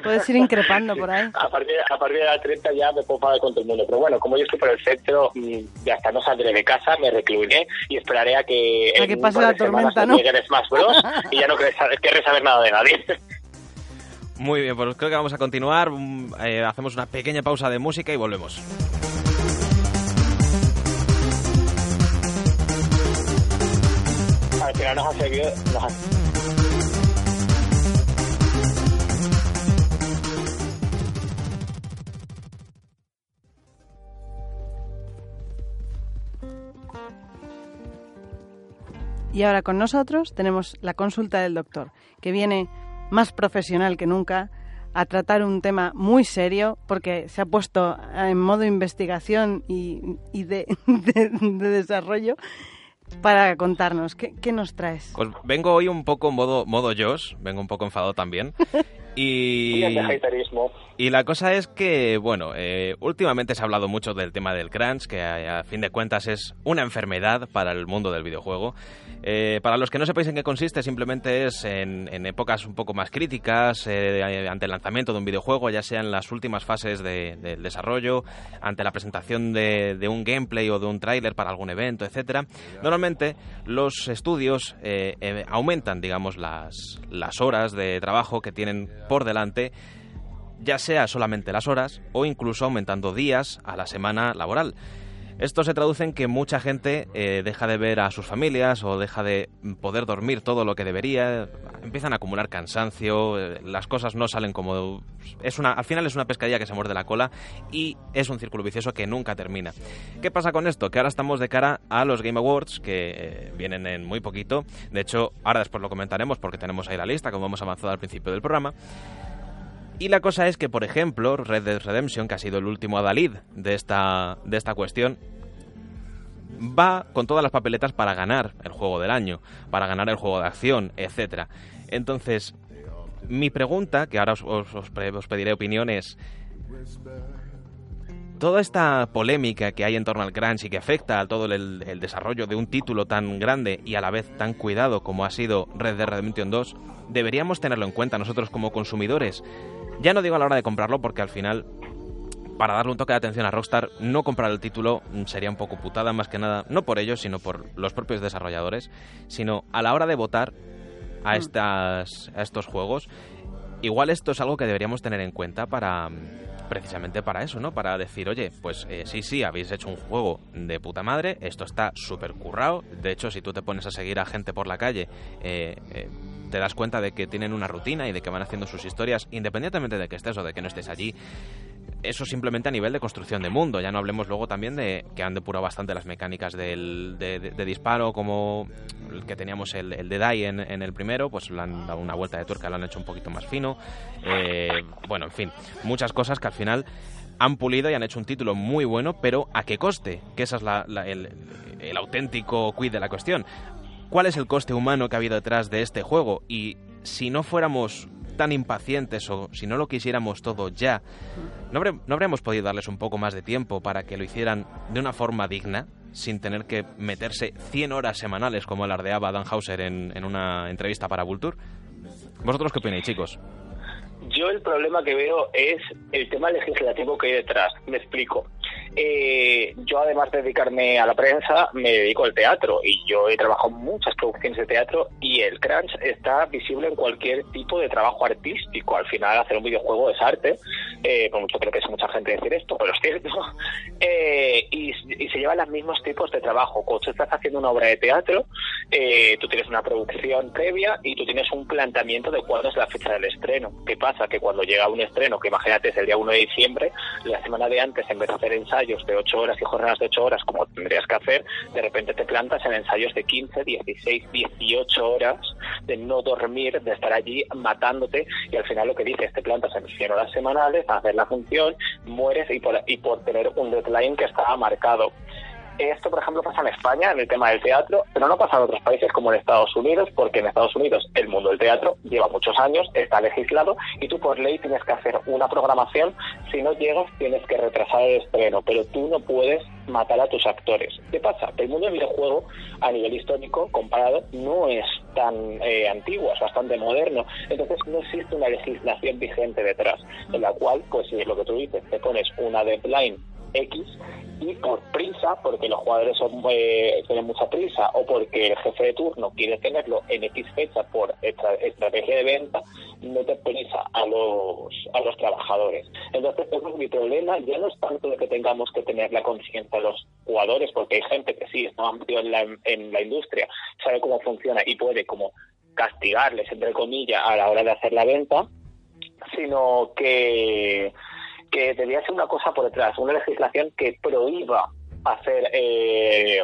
Puedes ir increpando por ahí. A partir, a partir de la 30 ya me puedo pagar con todo el mundo. Pero bueno, como yo estoy por el centro, mm, ya hasta no saldré de casa, me recluiré y esperaré a que, A que pase la tormenta, me ¿no? Bros. y ya no querré saber, querré saber nada de nadie. Muy bien, pues creo que vamos a continuar. Mm, eh, hacemos una pequeña pausa de música y volvemos. Al final nos ha servido... Nos ha... Y ahora con nosotros tenemos la consulta del doctor, que viene más profesional que nunca a tratar un tema muy serio porque se ha puesto en modo investigación y, y de, de- de desarrollo para contarnos. ¿Qué, qué nos traes? Pues vengo hoy un poco modo, modo Josh, vengo un poco enfadado también. Y, Y la cosa es que, bueno, eh, últimamente se ha hablado mucho del tema del crunch, que a, a fin de cuentas es una enfermedad para el mundo del videojuego. Eh, para los que no sepáis en qué consiste, simplemente es en, en épocas un poco más críticas, eh, ante el lanzamiento de un videojuego, ya sea en las últimas fases de- del desarrollo, ante la presentación de, de un gameplay o de un tráiler para algún evento, etcétera. Normalmente los estudios eh, eh, aumentan, digamos, las, las horas de trabajo que tienen por delante ya sea solamente las horas o incluso aumentando días a la semana laboral. Esto se traduce en que mucha gente eh, deja de ver a sus familias o deja de poder dormir todo lo que debería, empiezan a acumular cansancio, eh, las cosas no salen como... Es una, al final es una pescadilla que se muerde la cola y es un círculo vicioso que nunca termina. ¿Qué pasa con esto? Que ahora estamos de cara a los Game Awards que eh, vienen en muy poquito. De hecho, ahora después lo comentaremos porque tenemos ahí la lista, como hemos avanzado al principio del programa. Y la cosa es que, por ejemplo, Red Dead Redemption, que ha sido el último adalid de esta, de esta cuestión, va con todas las papeletas para ganar el juego del año, para ganar el juego de acción, etcétera. Entonces, mi pregunta, que ahora os pediré opinión, es... Toda esta polémica que hay en torno al crunch y que afecta a todo el, el desarrollo de un título tan grande y a la vez tan cuidado como ha sido Red Dead Redemption 2, deberíamos tenerlo en cuenta nosotros como consumidores. Ya no digo a la hora de comprarlo porque al final para darle un toque de atención a Rockstar, no comprar el título mm, sería un poco putada, más que nada, no por ellos, sino por los propios desarrolladores, sino a la hora de votar a, estas, a estos juegos, igual esto es algo que deberíamos tener en cuenta para mm, precisamente para eso, ¿no? Para decir, oye, pues eh, sí, sí, habéis hecho un juego de puta madre, esto está súper currado, de hecho, si tú te pones a seguir a gente por la calle, eh, eh, te das cuenta de que tienen una rutina y de que van haciendo sus historias, independientemente de que estés o de que no estés allí, eso simplemente a nivel de construcción de mundo. Ya no hablemos luego también de que han depurado bastante las mecánicas del, de, disparo, como el que teníamos el, el de Die en, el primero, pues le han dado una vuelta de tuerca, lo han hecho un poquito más fino. Eh, bueno, en fin, muchas cosas que al final han pulido y han hecho un título muy bueno, pero ¿a qué coste? Que esa es la- la- el, el auténtico quid de la cuestión. ¿Cuál es el coste humano que ha habido detrás de este juego? Y si no fuéramos tan impacientes o si no lo quisiéramos todo ya, ¿no, habríamos podido darles un poco más de tiempo para que lo hicieran de una forma digna, sin tener que meterse 100 horas semanales como alardeaba Dan Hauser en, en una entrevista para Vulture? ¿Vosotros qué opináis, chicos? Yo el problema que veo es el tema legislativo que hay detrás. Me explico. Eh, yo además de dedicarme a la prensa, me dedico al teatro y yo he trabajado en muchas producciones de teatro y el crunch está visible en cualquier tipo de trabajo artístico. Al final hacer un videojuego es arte, eh, por mucho que le pese mucha gente decir esto, pero es cierto. Eh, y se llevan los mismos tipos de trabajo. Cuando tú estás haciendo una obra de teatro, eh, tú tienes una producción previa y tú tienes un planteamiento de cuándo es la fecha del estreno. ¿Qué pasa? Que cuando llega un estreno, que imagínate es el día 1 de diciembre, la semana de antes, en vez de hacer ensayos de 8 horas y jornadas de 8 horas como tendrías que hacer, de repente te plantas en ensayos de 15, 16, 18 horas de no dormir, de estar allí matándote y al final lo que dices, te plantas en 100 horas semanales, hacer la función, mueres y por, y por tener un deadline que estaba marcado. Esto, por ejemplo, pasa en España, en el tema del teatro, pero no pasa en otros países como en Estados Unidos, porque en Estados Unidos el mundo del teatro lleva muchos años, está legislado, y tú por ley tienes que hacer una programación. Si no llegas, tienes que retrasar el estreno, pero tú no puedes matar a tus actores. ¿Qué pasa? El mundo del videojuego, a nivel histórico, comparado, no es tan eh, antiguo, es bastante moderno. Entonces no existe una legislación vigente detrás, en la cual, pues lo que tú dices, te pones una deadline X y por prisa, porque los jugadores son, eh, tienen mucha prisa o porque el jefe de turno quiere tenerlo en X fecha por estrategia de venta, no te prisa a los, a los trabajadores. Entonces, ese es mi problema. Ya no es tanto de que tengamos que tener la conciencia de los jugadores, porque hay gente que sí está metido en la, en la industria, sabe cómo funciona y puede como castigarles, entre comillas, a la hora de hacer la venta, sino que que debía ser una cosa por detrás, una legislación que prohíba hacer eh,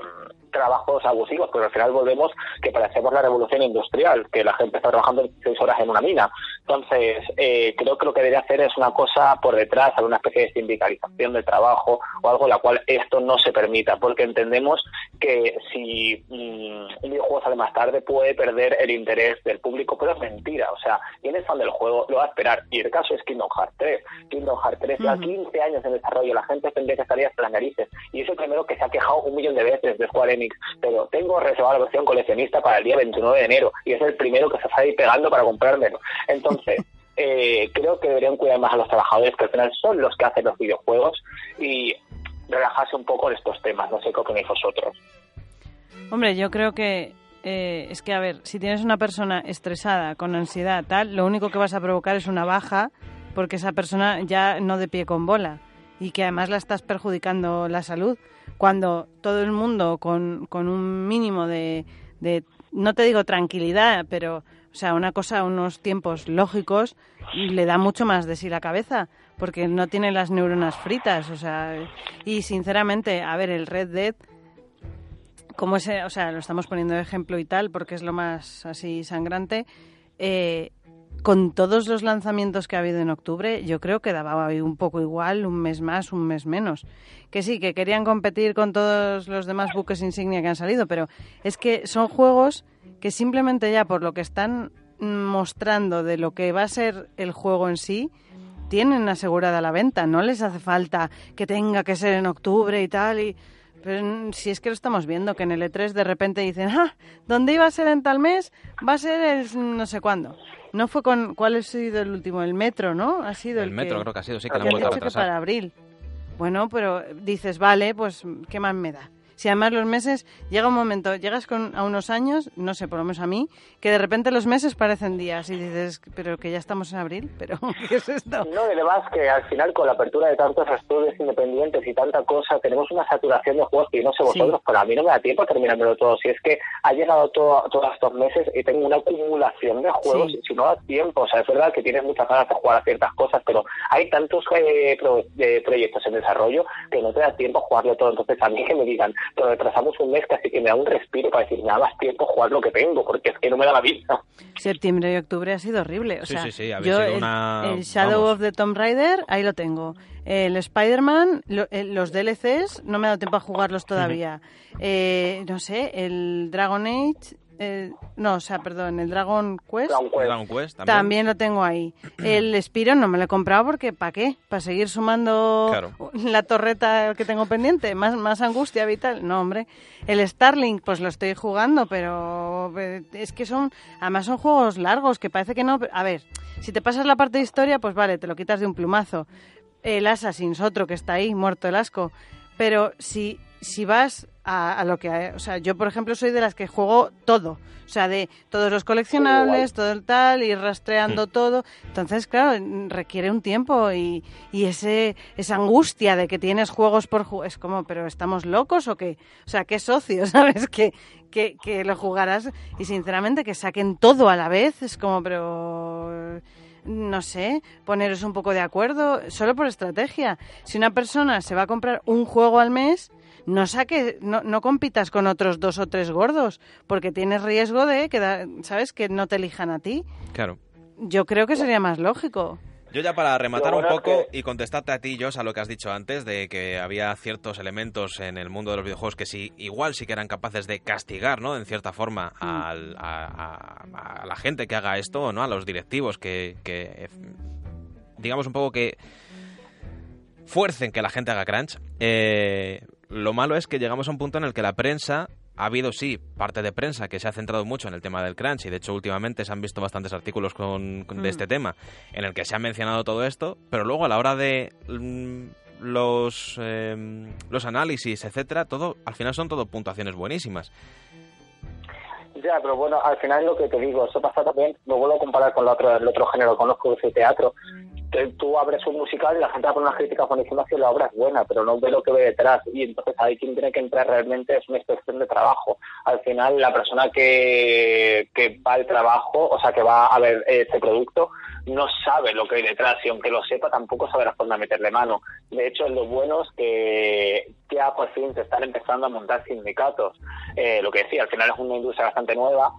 trabajos abusivos, pero al final volvemos que parecemos la revolución industrial, que la gente está trabajando seis horas en una mina. Entonces, eh, creo que lo que debería hacer es una cosa por detrás, alguna especie de sindicalización del trabajo o algo la cual esto no se permita, porque entendemos que si mm, un videojuego sale más tarde puede perder el interés del público, pero es mentira. O sea, quien es fan del juego lo va a esperar. Y el caso es Kingdom Hearts 3. Kingdom Hearts 3 lleva 15 años en desarrollo, la gente tendría que estaría hasta las narices. Y es el primero que se ha quejado un millón de veces de Square Enix pero tengo reservada la versión coleccionista para el día 29 de enero y es el primero que se está ahí pegando para comprármelo. Entonces, eh, creo que deberían cuidar más a los trabajadores, que al final son los que hacen los videojuegos y relajarse un poco de estos temas. No sé qué opináis vosotros. Hombre, yo creo que eh, es que, a ver, si tienes una persona estresada, con ansiedad, tal, lo único que vas a provocar es una baja porque esa persona ya no de pie con bola y que además la estás perjudicando la salud cuando todo el mundo con, con un mínimo de, no te digo tranquilidad, pero, o sea, una cosa, unos tiempos lógicos, le da mucho más de sí la cabeza, porque no tiene las neuronas fritas, o sea, y sinceramente, a ver, el Red Dead, como ese, o sea, lo estamos poniendo de ejemplo y tal, porque es lo más así sangrante, eh, con todos los lanzamientos que ha habido en octubre, yo creo que daba un poco igual, un mes más, un mes menos. Que sí, que querían competir con todos los demás buques insignia que han salido, pero es que son juegos que simplemente ya por lo que están mostrando de lo que va a ser el juego en sí, tienen asegurada la venta. No les hace falta que tenga que ser en octubre y tal. Y... Pero si es que lo estamos viendo, que en el E3 de repente dicen, ah, ¿dónde iba a ser en tal mes? Va a ser el no sé cuándo. No fue con... ¿Cuál ha sido el último? El metro, ¿no? Ha sido el, el metro creo que ha sido, sí, que lo hemos vuelto a para abril. Bueno, pero dices, vale, pues, ¿qué más me da? Si además los meses, llega un momento, llegas con, a unos años, no sé, por lo menos a mí, que de repente los meses parecen días y dices, pero que ya estamos en abril, pero ¿qué es esto? No, y además que al final con la apertura de tantos estudios independientes y tanta cosa, tenemos una saturación de juegos que no sé vosotros, pero a mí no me da tiempo terminármelo todo. Si es que ha llegado todo, todos estos meses y tengo una acumulación de juegos, y si no da tiempo, o sea, es verdad que tienes muchas ganas de jugar a ciertas cosas, pero hay tantos eh, proyectos en desarrollo que no te da tiempo jugarlo todo. Entonces, a mí que me digan, lo retrasamos un mes, casi que me da un respiro para decir, nada más tiempo jugar lo que tengo, porque es que no me da la vida. Septiembre y octubre ha sido horrible. O sea, yo el, Shadow of the Tomb Raider, ahí lo tengo. El Spider-Man, los DLCs, no me ha dado tiempo a jugarlos todavía. Eh, no sé, el Dragon Age, no, o sea, perdón, el Dragon Quest. Dragon Quest, también. lo tengo ahí. El Spiro no me lo he comprado porque ¿para qué? ¿Para seguir sumando la torreta que tengo pendiente? ¿Más, más angustia vital? No, hombre. El Starlink, pues lo estoy jugando, pero eh, es que son, además son juegos largos que parece que no. A ver, si te pasas la parte de historia, pues vale, te lo quitas de un plumazo. El Assassin's, otro que está ahí, muerto el asco. Pero si si vas a, a lo que... O sea, yo, por ejemplo, soy de las que juego todo. O sea, de todos los coleccionables, todo el tal, ir rastreando todo. Entonces, claro, requiere un tiempo y, y ese esa angustia de que tienes juegos por jugar. Es como, ¿pero estamos locos o qué? O sea, ¿qué socio, sabes? Que, que, que lo jugarás y sinceramente que saquen todo a la vez es como, pero no sé, poneros un poco de acuerdo, solo por estrategia. Si una persona se va a comprar un juego al mes, no saque, no, no compitas con otros dos o tres gordos, porque tienes riesgo de que, da- ¿sabes? Que no te elijan a ti. Claro. Yo creo que sería más lógico. Yo ya para rematar un poco y contestarte a ti, Jos, a lo que has dicho antes, de que había ciertos elementos en el mundo de los videojuegos que sí, igual sí que eran capaces de castigar, ¿no? En cierta forma al- a, a- a la gente que haga esto, ¿no? A los directivos que, que, digamos un poco que fuercen que la gente haga crunch. Eh, lo malo es que llegamos a un punto en el que la prensa ha habido, sí, parte de prensa que se ha centrado mucho en el tema del crunch y de hecho últimamente se han visto bastantes artículos con, con- de Mm. este tema en el que se ha mencionado todo esto, pero luego a la hora de mm, los, eh, los análisis, etcétera, todo al final son todo puntuaciones buenísimas. Ya, pero bueno, al final lo que te digo, eso pasa también, lo vuelvo a comparar con la otra, el otro género, con los cursos de teatro. Te- Tú abres un musical y la gente va a poner unas críticas buenísimas y la obra es buena, pero no ve lo que ve detrás. Y entonces ahí quien tiene que entrar realmente es una inspección de trabajo. Al final, la persona que, que va al trabajo, o sea, que va a ver este producto, no sabe lo que hay detrás y aunque lo sepa, tampoco sabe la forma de meterle mano. De hecho, lo bueno es que ya por fin se están empezando a montar sindicatos. Eh, lo que decía, al final es una industria bastante nueva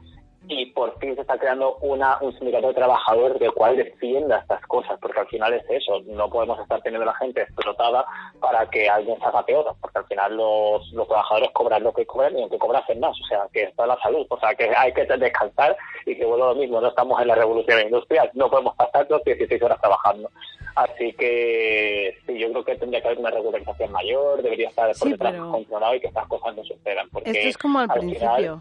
y por fin se está creando una, un sindicato de trabajadores del cual defienda estas cosas, porque al final es eso, no podemos estar teniendo a la gente explotada para que alguien se haga peor, porque al final los, los trabajadores cobran lo que cobran y aunque cobran hacen más, o sea, que está la salud, o sea, que hay que descansar y que vuelvo lo mismo, no estamos en la revolución industrial, no podemos pasar los 16 horas trabajando. Así que sí, yo creo que tendría que haber una regularización mayor, debería estar por Sí, detrás pero- controlado y que estas cosas no sucedan. Porque Esto es como al al principio. final-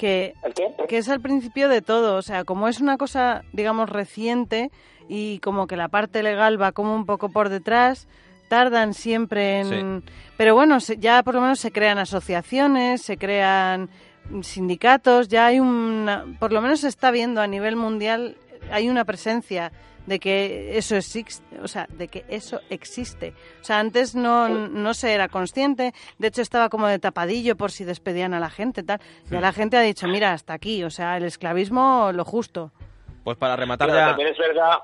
Que ¿El qué? que es al principio de todo, o sea, como es una cosa, digamos, reciente y como que la parte legal va como un poco por detrás, tardan siempre en... Pero bueno, se- ya por lo menos se crean asociaciones, se crean sindicatos, ya hay una... Por lo menos se está viendo a nivel mundial, hay una presencia de que eso existe, o sea, de que eso existe. O sea, antes no, no se era consciente, de hecho estaba como de tapadillo por si despedían a la gente, tal. Ya la gente ha dicho, mira, hasta aquí, o sea, el esclavismo lo justo. Pues para rematar Pero ya... también es verdad,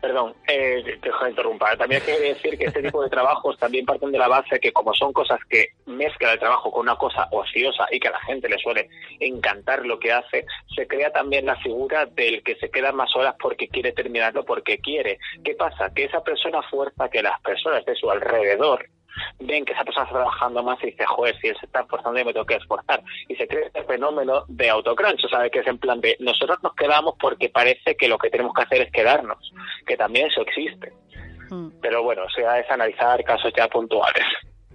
perdón, eh, dejo de interrumpir. También hay que decir que este tipo de trabajos también parten de la base que como son cosas que mezcla el trabajo con una cosa ociosa y que a la gente le suele encantar lo que hace, se crea también la figura del que se queda más horas porque quiere terminarlo porque quiere. ¿Qué pasa? Que esa persona fuerza que las personas de su alrededor ven que esa persona está trabajando más y dice, joder, si él se está esforzando yo me tengo que esforzar. Y se crea este fenómeno de autocrunch, o sea, que es en plan de nosotros nos quedamos porque parece que lo que tenemos que hacer es quedarnos, que también eso existe. Mm. Pero bueno, o sea, es analizar casos ya puntuales.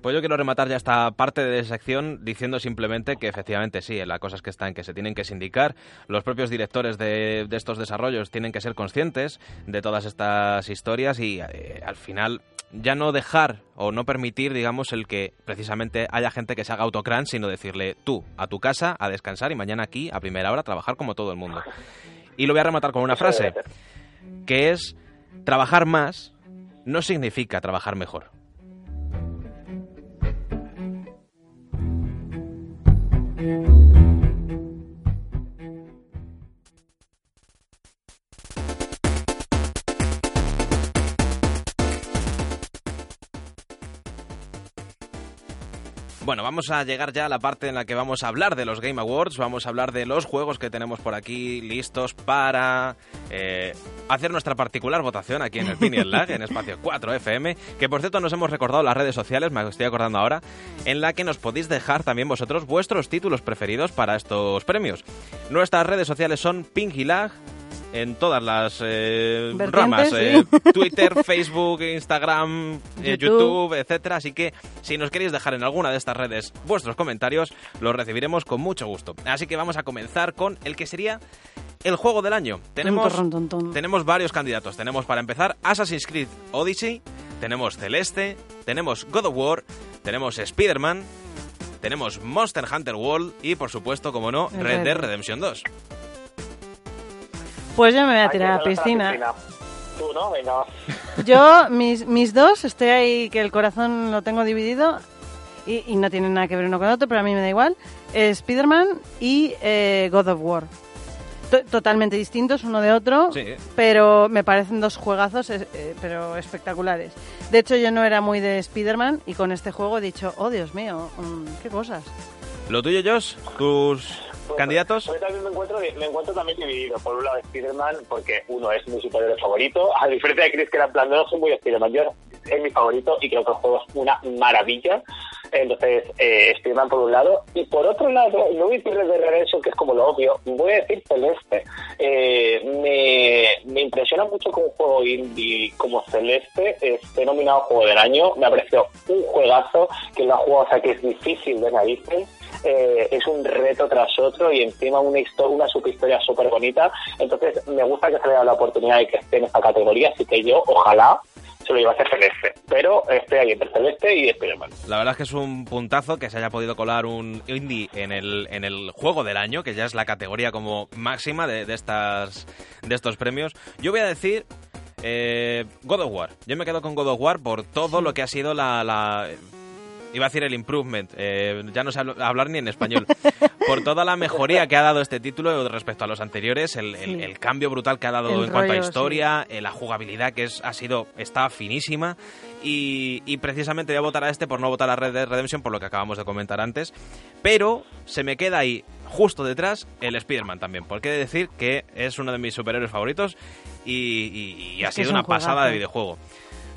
Pues yo quiero rematar ya esta parte de sección diciendo simplemente que efectivamente sí, la cosa es que está en que se tienen que sindicar, los propios directores de, de estos desarrollos tienen que ser conscientes de todas estas historias y eh, al final ya no dejar o no permitir, digamos, el que precisamente haya gente que se haga autocrunch, sino decirle tú a tu casa a descansar y mañana aquí a primera hora a trabajar como todo el mundo. Y lo voy a rematar con una frase, que es trabajar más no significa trabajar mejor. Vamos a llegar ya a la parte en la que vamos a hablar de los Game Awards, vamos a hablar de los juegos que tenemos por aquí listos para eh, hacer nuestra particular votación aquí en el Pin y el Lag, en Espacio 4 FM, que por cierto nos hemos recordado las redes sociales, me estoy acordando ahora, en la que nos podéis dejar también vosotros vuestros títulos preferidos para estos premios. Nuestras redes sociales son Ping y Lag, en todas las eh, ramas, sí. eh, Twitter, Facebook, Instagram, eh, YouTube. YouTube, etcétera. Así que si nos queréis dejar en alguna de estas redes vuestros comentarios, los recibiremos con mucho gusto. Así que vamos a comenzar con el que sería el juego del año. Tenemos, Tum, tum, tum, tum. tenemos varios candidatos. Tenemos para empezar Assassin's Creed Odyssey, tenemos Celeste, tenemos God of War, tenemos Spider-Man, tenemos Monster Hunter World y, por supuesto, como no, Red Dead. Redemption 2. Pues yo me voy a tirar a la piscina. Tú, ¿no? Venga. Yo, mis, mis dos, estoy ahí que el corazón lo tengo dividido y, y no tienen nada que ver uno con otro, pero a mí me da igual. Eh, Spider-Man y eh, God of War. To- totalmente distintos uno de otro, Sí. pero me parecen dos juegazos, eh, eh, pero espectaculares. De hecho, yo no era muy de Spider-Man y con este juego he dicho, oh Dios mío, mm, qué cosas. ¿Lo tuyo, Josh? ¿Tus candidatos? Yo también me encuentro, me encuentro también dividido. Por un lado Spider-Man, porque uno es mi superhéroe favorito. A diferencia de Chris, que era en plan, no soy muy de Spider-Man. Yo es mi favorito y creo que el juego es una maravilla. Entonces, eh, Spider-Man por un lado. Y por otro lado, no voy a decir Dead Redemption, que es como lo obvio. Voy a decir Celeste. Eh, me, me impresiona mucho que un juego indie como Celeste esté nominado Juego del Año. Me ha parecido un juegazo que lo ha jugado, o sea, que es difícil de narices. Eh, es un reto tras otro y encima una historia, una subhistoria súper bonita. Entonces, me gusta que se le haya la oportunidad de que esté en esta categoría, así que yo, ojalá, se lo llevase Celeste. Pero estoy ahí entre Celeste y Spider-Man. La verdad es que es un puntazo que se haya podido colar un indie en el, en el juego del año, que ya es la categoría como máxima de, de estas, de estos premios. Yo voy a decir eh, God of War. Yo me quedo con God of War por todo lo que ha sido la- Iba a decir el improvement, eh, ya no sé habl- hablar ni en español. Por toda la mejoría que ha dado este título respecto a los anteriores, el, el- Sí. el cambio brutal que ha dado El en cuanto a rollo, historia, eh, la jugabilidad que es, ha sido, está finísima. Y, y precisamente voy a votar a este por no votar a Red Dead Redemption, por lo que acabamos de comentar antes. Pero se me queda ahí, justo detrás, el Spider-Man también. Porque he de decir que es uno de mis superhéroes favoritos y, y- y ha sido una pasada juegazo. de videojuego.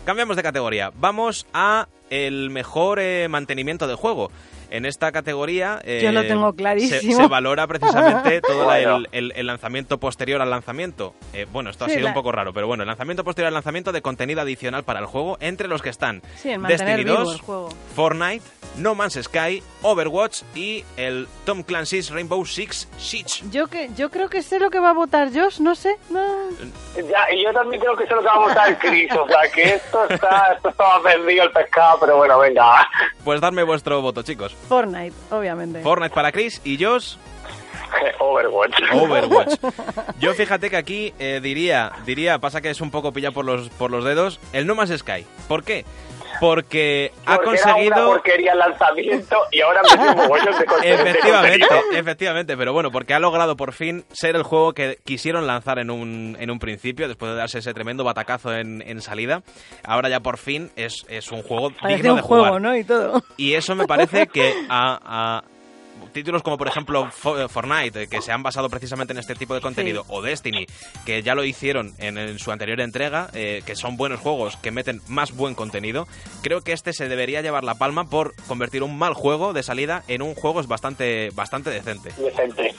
Cambiamos de categoría. Vamos a el mejor eh, mantenimiento de juego. En esta categoría eh, Yo lo tengo se, clarísimo. se valora precisamente todo Bueno. el, el- el lanzamiento posterior al lanzamiento. Eh, bueno, esto ha Sí, sido la- un poco raro, pero bueno, el lanzamiento posterior al lanzamiento de contenido adicional para el juego, entre los que están Sí, Destiny vivo 2, el juego. Fortnite, No Man's Sky, Overwatch y el Tom Clancy's Rainbow Six Siege. Yo, que, yo creo que sé lo que va a votar Josh, no sé. No. Ya, y yo también creo que es lo que va a votar Chris. O sea, que esto está, esto está más vendido el pescado, pero bueno, venga. Pues darme vuestro voto, chicos. Fortnite, obviamente. Fortnite para Chris y Josh Overwatch. Overwatch. Yo fíjate que aquí eh, diría, diría, pasa que es un poco pilla por los, por los dedos, el No Man's Sky. ¿Por qué? Porque ha Porque Era una conseguido... porquería el lanzamiento y ahora me Efectivamente, efectivamente, pero bueno, porque ha logrado por fin ser el juego que quisieron lanzar en un, en un principio, después de darse ese tremendo batacazo en, en salida. Ahora ya por fin es, es un juego Parece digno un de jugar. juego, ¿no? Y todo. Y eso me parece que a, a títulos como por ejemplo Fo- Fortnite, eh, que se han basado precisamente en este tipo de contenido, o Destiny, que ya lo hicieron en, en su anterior entrega, eh, que son buenos juegos que meten más buen contenido, creo que este se debería llevar la palma por convertir un mal juego de salida en un juego bastante, bastante decente. Decente.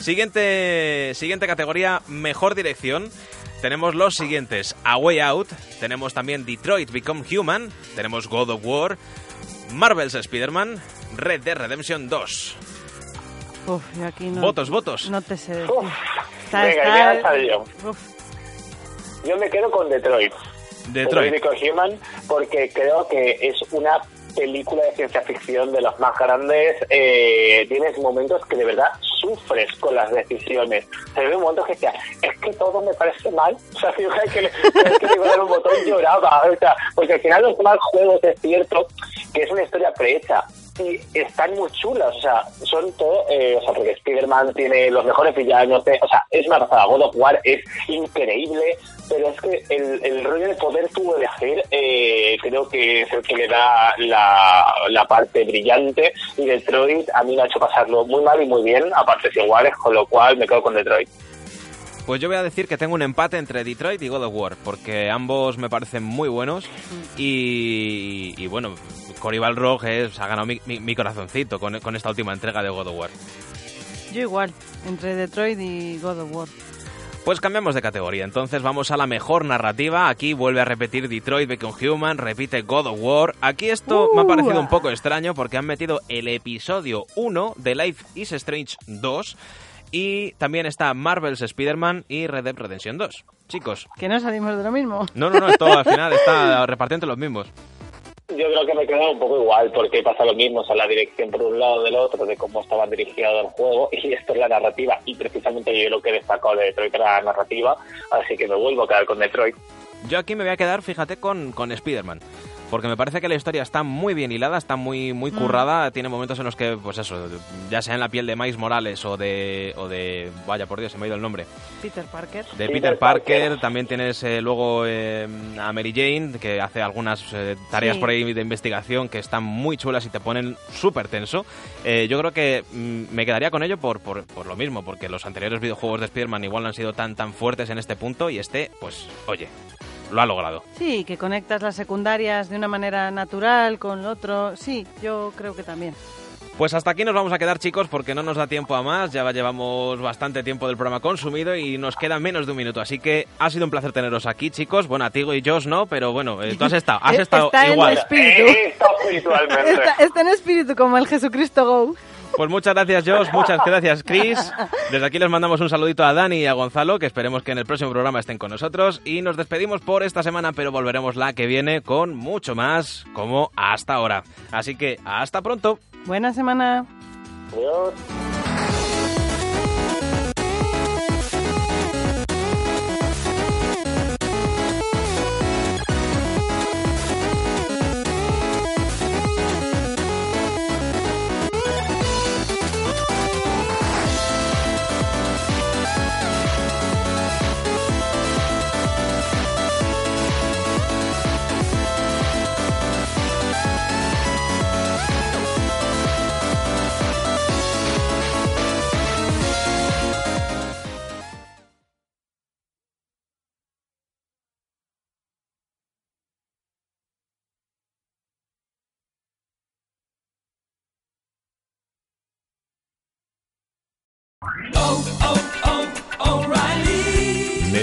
Siguiente, siguiente categoría, mejor dirección. Tenemos los siguientes: A Way Out, tenemos también Detroit Become Human, tenemos God of War, Marvel's Spider-Man, Red Dead Redemption 2. Uf, yo aquí no. Votos, votos. No te sé decir. Uf, Está, venga, está- ya salió. Uf, Yo me quedo con Detroit. Detroit. Become Human porque creo que es una película de ciencia ficción de las más grandes. Eh, tienes momentos que de verdad sufres con las decisiones. Se ve un momento que decía, es que todo me parece mal. O sea, yo que, que le iba a dar un botón lloraba. O sea, porque al final los demás juegos es cierto que es una historia prehecha. Y están muy chulas, o sea, son todo, eh, o sea, porque Spider-Man tiene los mejores villanos, eh, o sea, es una pasada, God of War es increíble, pero es que el, el rollo de poder tú elegir eh, creo que es el que le da la, la parte brillante y Detroit a mí me ha hecho pasarlo muy mal y muy bien a partes iguales, con lo cual me quedo con Detroit. Pues yo voy a decir que tengo un empate entre Detroit y God of War, porque ambos me parecen muy buenos y, y bueno, Cory Balrog es, ha ganado mi, mi- mi corazoncito con, con esta última entrega de God of War. yo igual, entre Detroit y God of War. Pues cambiamos de categoría, entonces vamos a la mejor narrativa. Aquí vuelve a repetir Detroit Become Human, repite God of War. Aquí esto me ha parecido un poco extraño porque han metido el episodio 1 de Life is Strange 2 y también está Marvel's Spider-Man y Red Dead Redemption 2. Chicos, Que no salimos de lo mismo. no, no, no, esto al final está repartiendo los mismos. Yo creo que me queda un poco igual, porque pasa lo mismo, o sea, la dirección por un lado del otro, de cómo estaba dirigido el juego, y esto es la narrativa, y precisamente yo lo que destacó de Detroit era la narrativa, así que me vuelvo a quedar con Detroit. Yo aquí me voy a quedar, fíjate, con, con Spider-Man porque me parece que la historia está muy bien hilada, está muy muy mm. currada, tiene momentos en los que, pues eso, ya sea en la piel de Miles Morales o de, o de vaya por Dios, se me ha ido el nombre. Peter Parker. De Peter, Parker. también tienes eh, luego eh, a Mary Jane, que hace algunas eh, tareas por ahí de investigación que están muy chulas y te ponen súper tenso. yo creo que mm, me quedaría con ello por, por, por, lo mismo, porque los anteriores videojuegos de Spider-Man igual no han sido tan, tan fuertes en este punto y este, pues, oye, lo ha logrado. Sí, que conectas las secundarias de una manera natural con lo otro. Sí, yo creo que también. Pues hasta aquí nos vamos a quedar chicos porque no nos da tiempo a más, ya llevamos bastante tiempo del programa consumido y nos queda menos de un minuto, así que ha sido un placer teneros aquí chicos, bueno a ti y Josh no, pero bueno, eh, tú has estado, has estado está igual. En espíritu. Está, está en espíritu como el Jesucristo Go. Pues muchas gracias, Josh. Muchas gracias, Chris. Desde aquí les mandamos un saludito a Dani y a Gonzalo, que esperemos que en el próximo programa estén con nosotros. Y nos despedimos por esta semana, pero volveremos la que viene con mucho más, como hasta ahora. Así que hasta pronto. Buena semana. Adiós.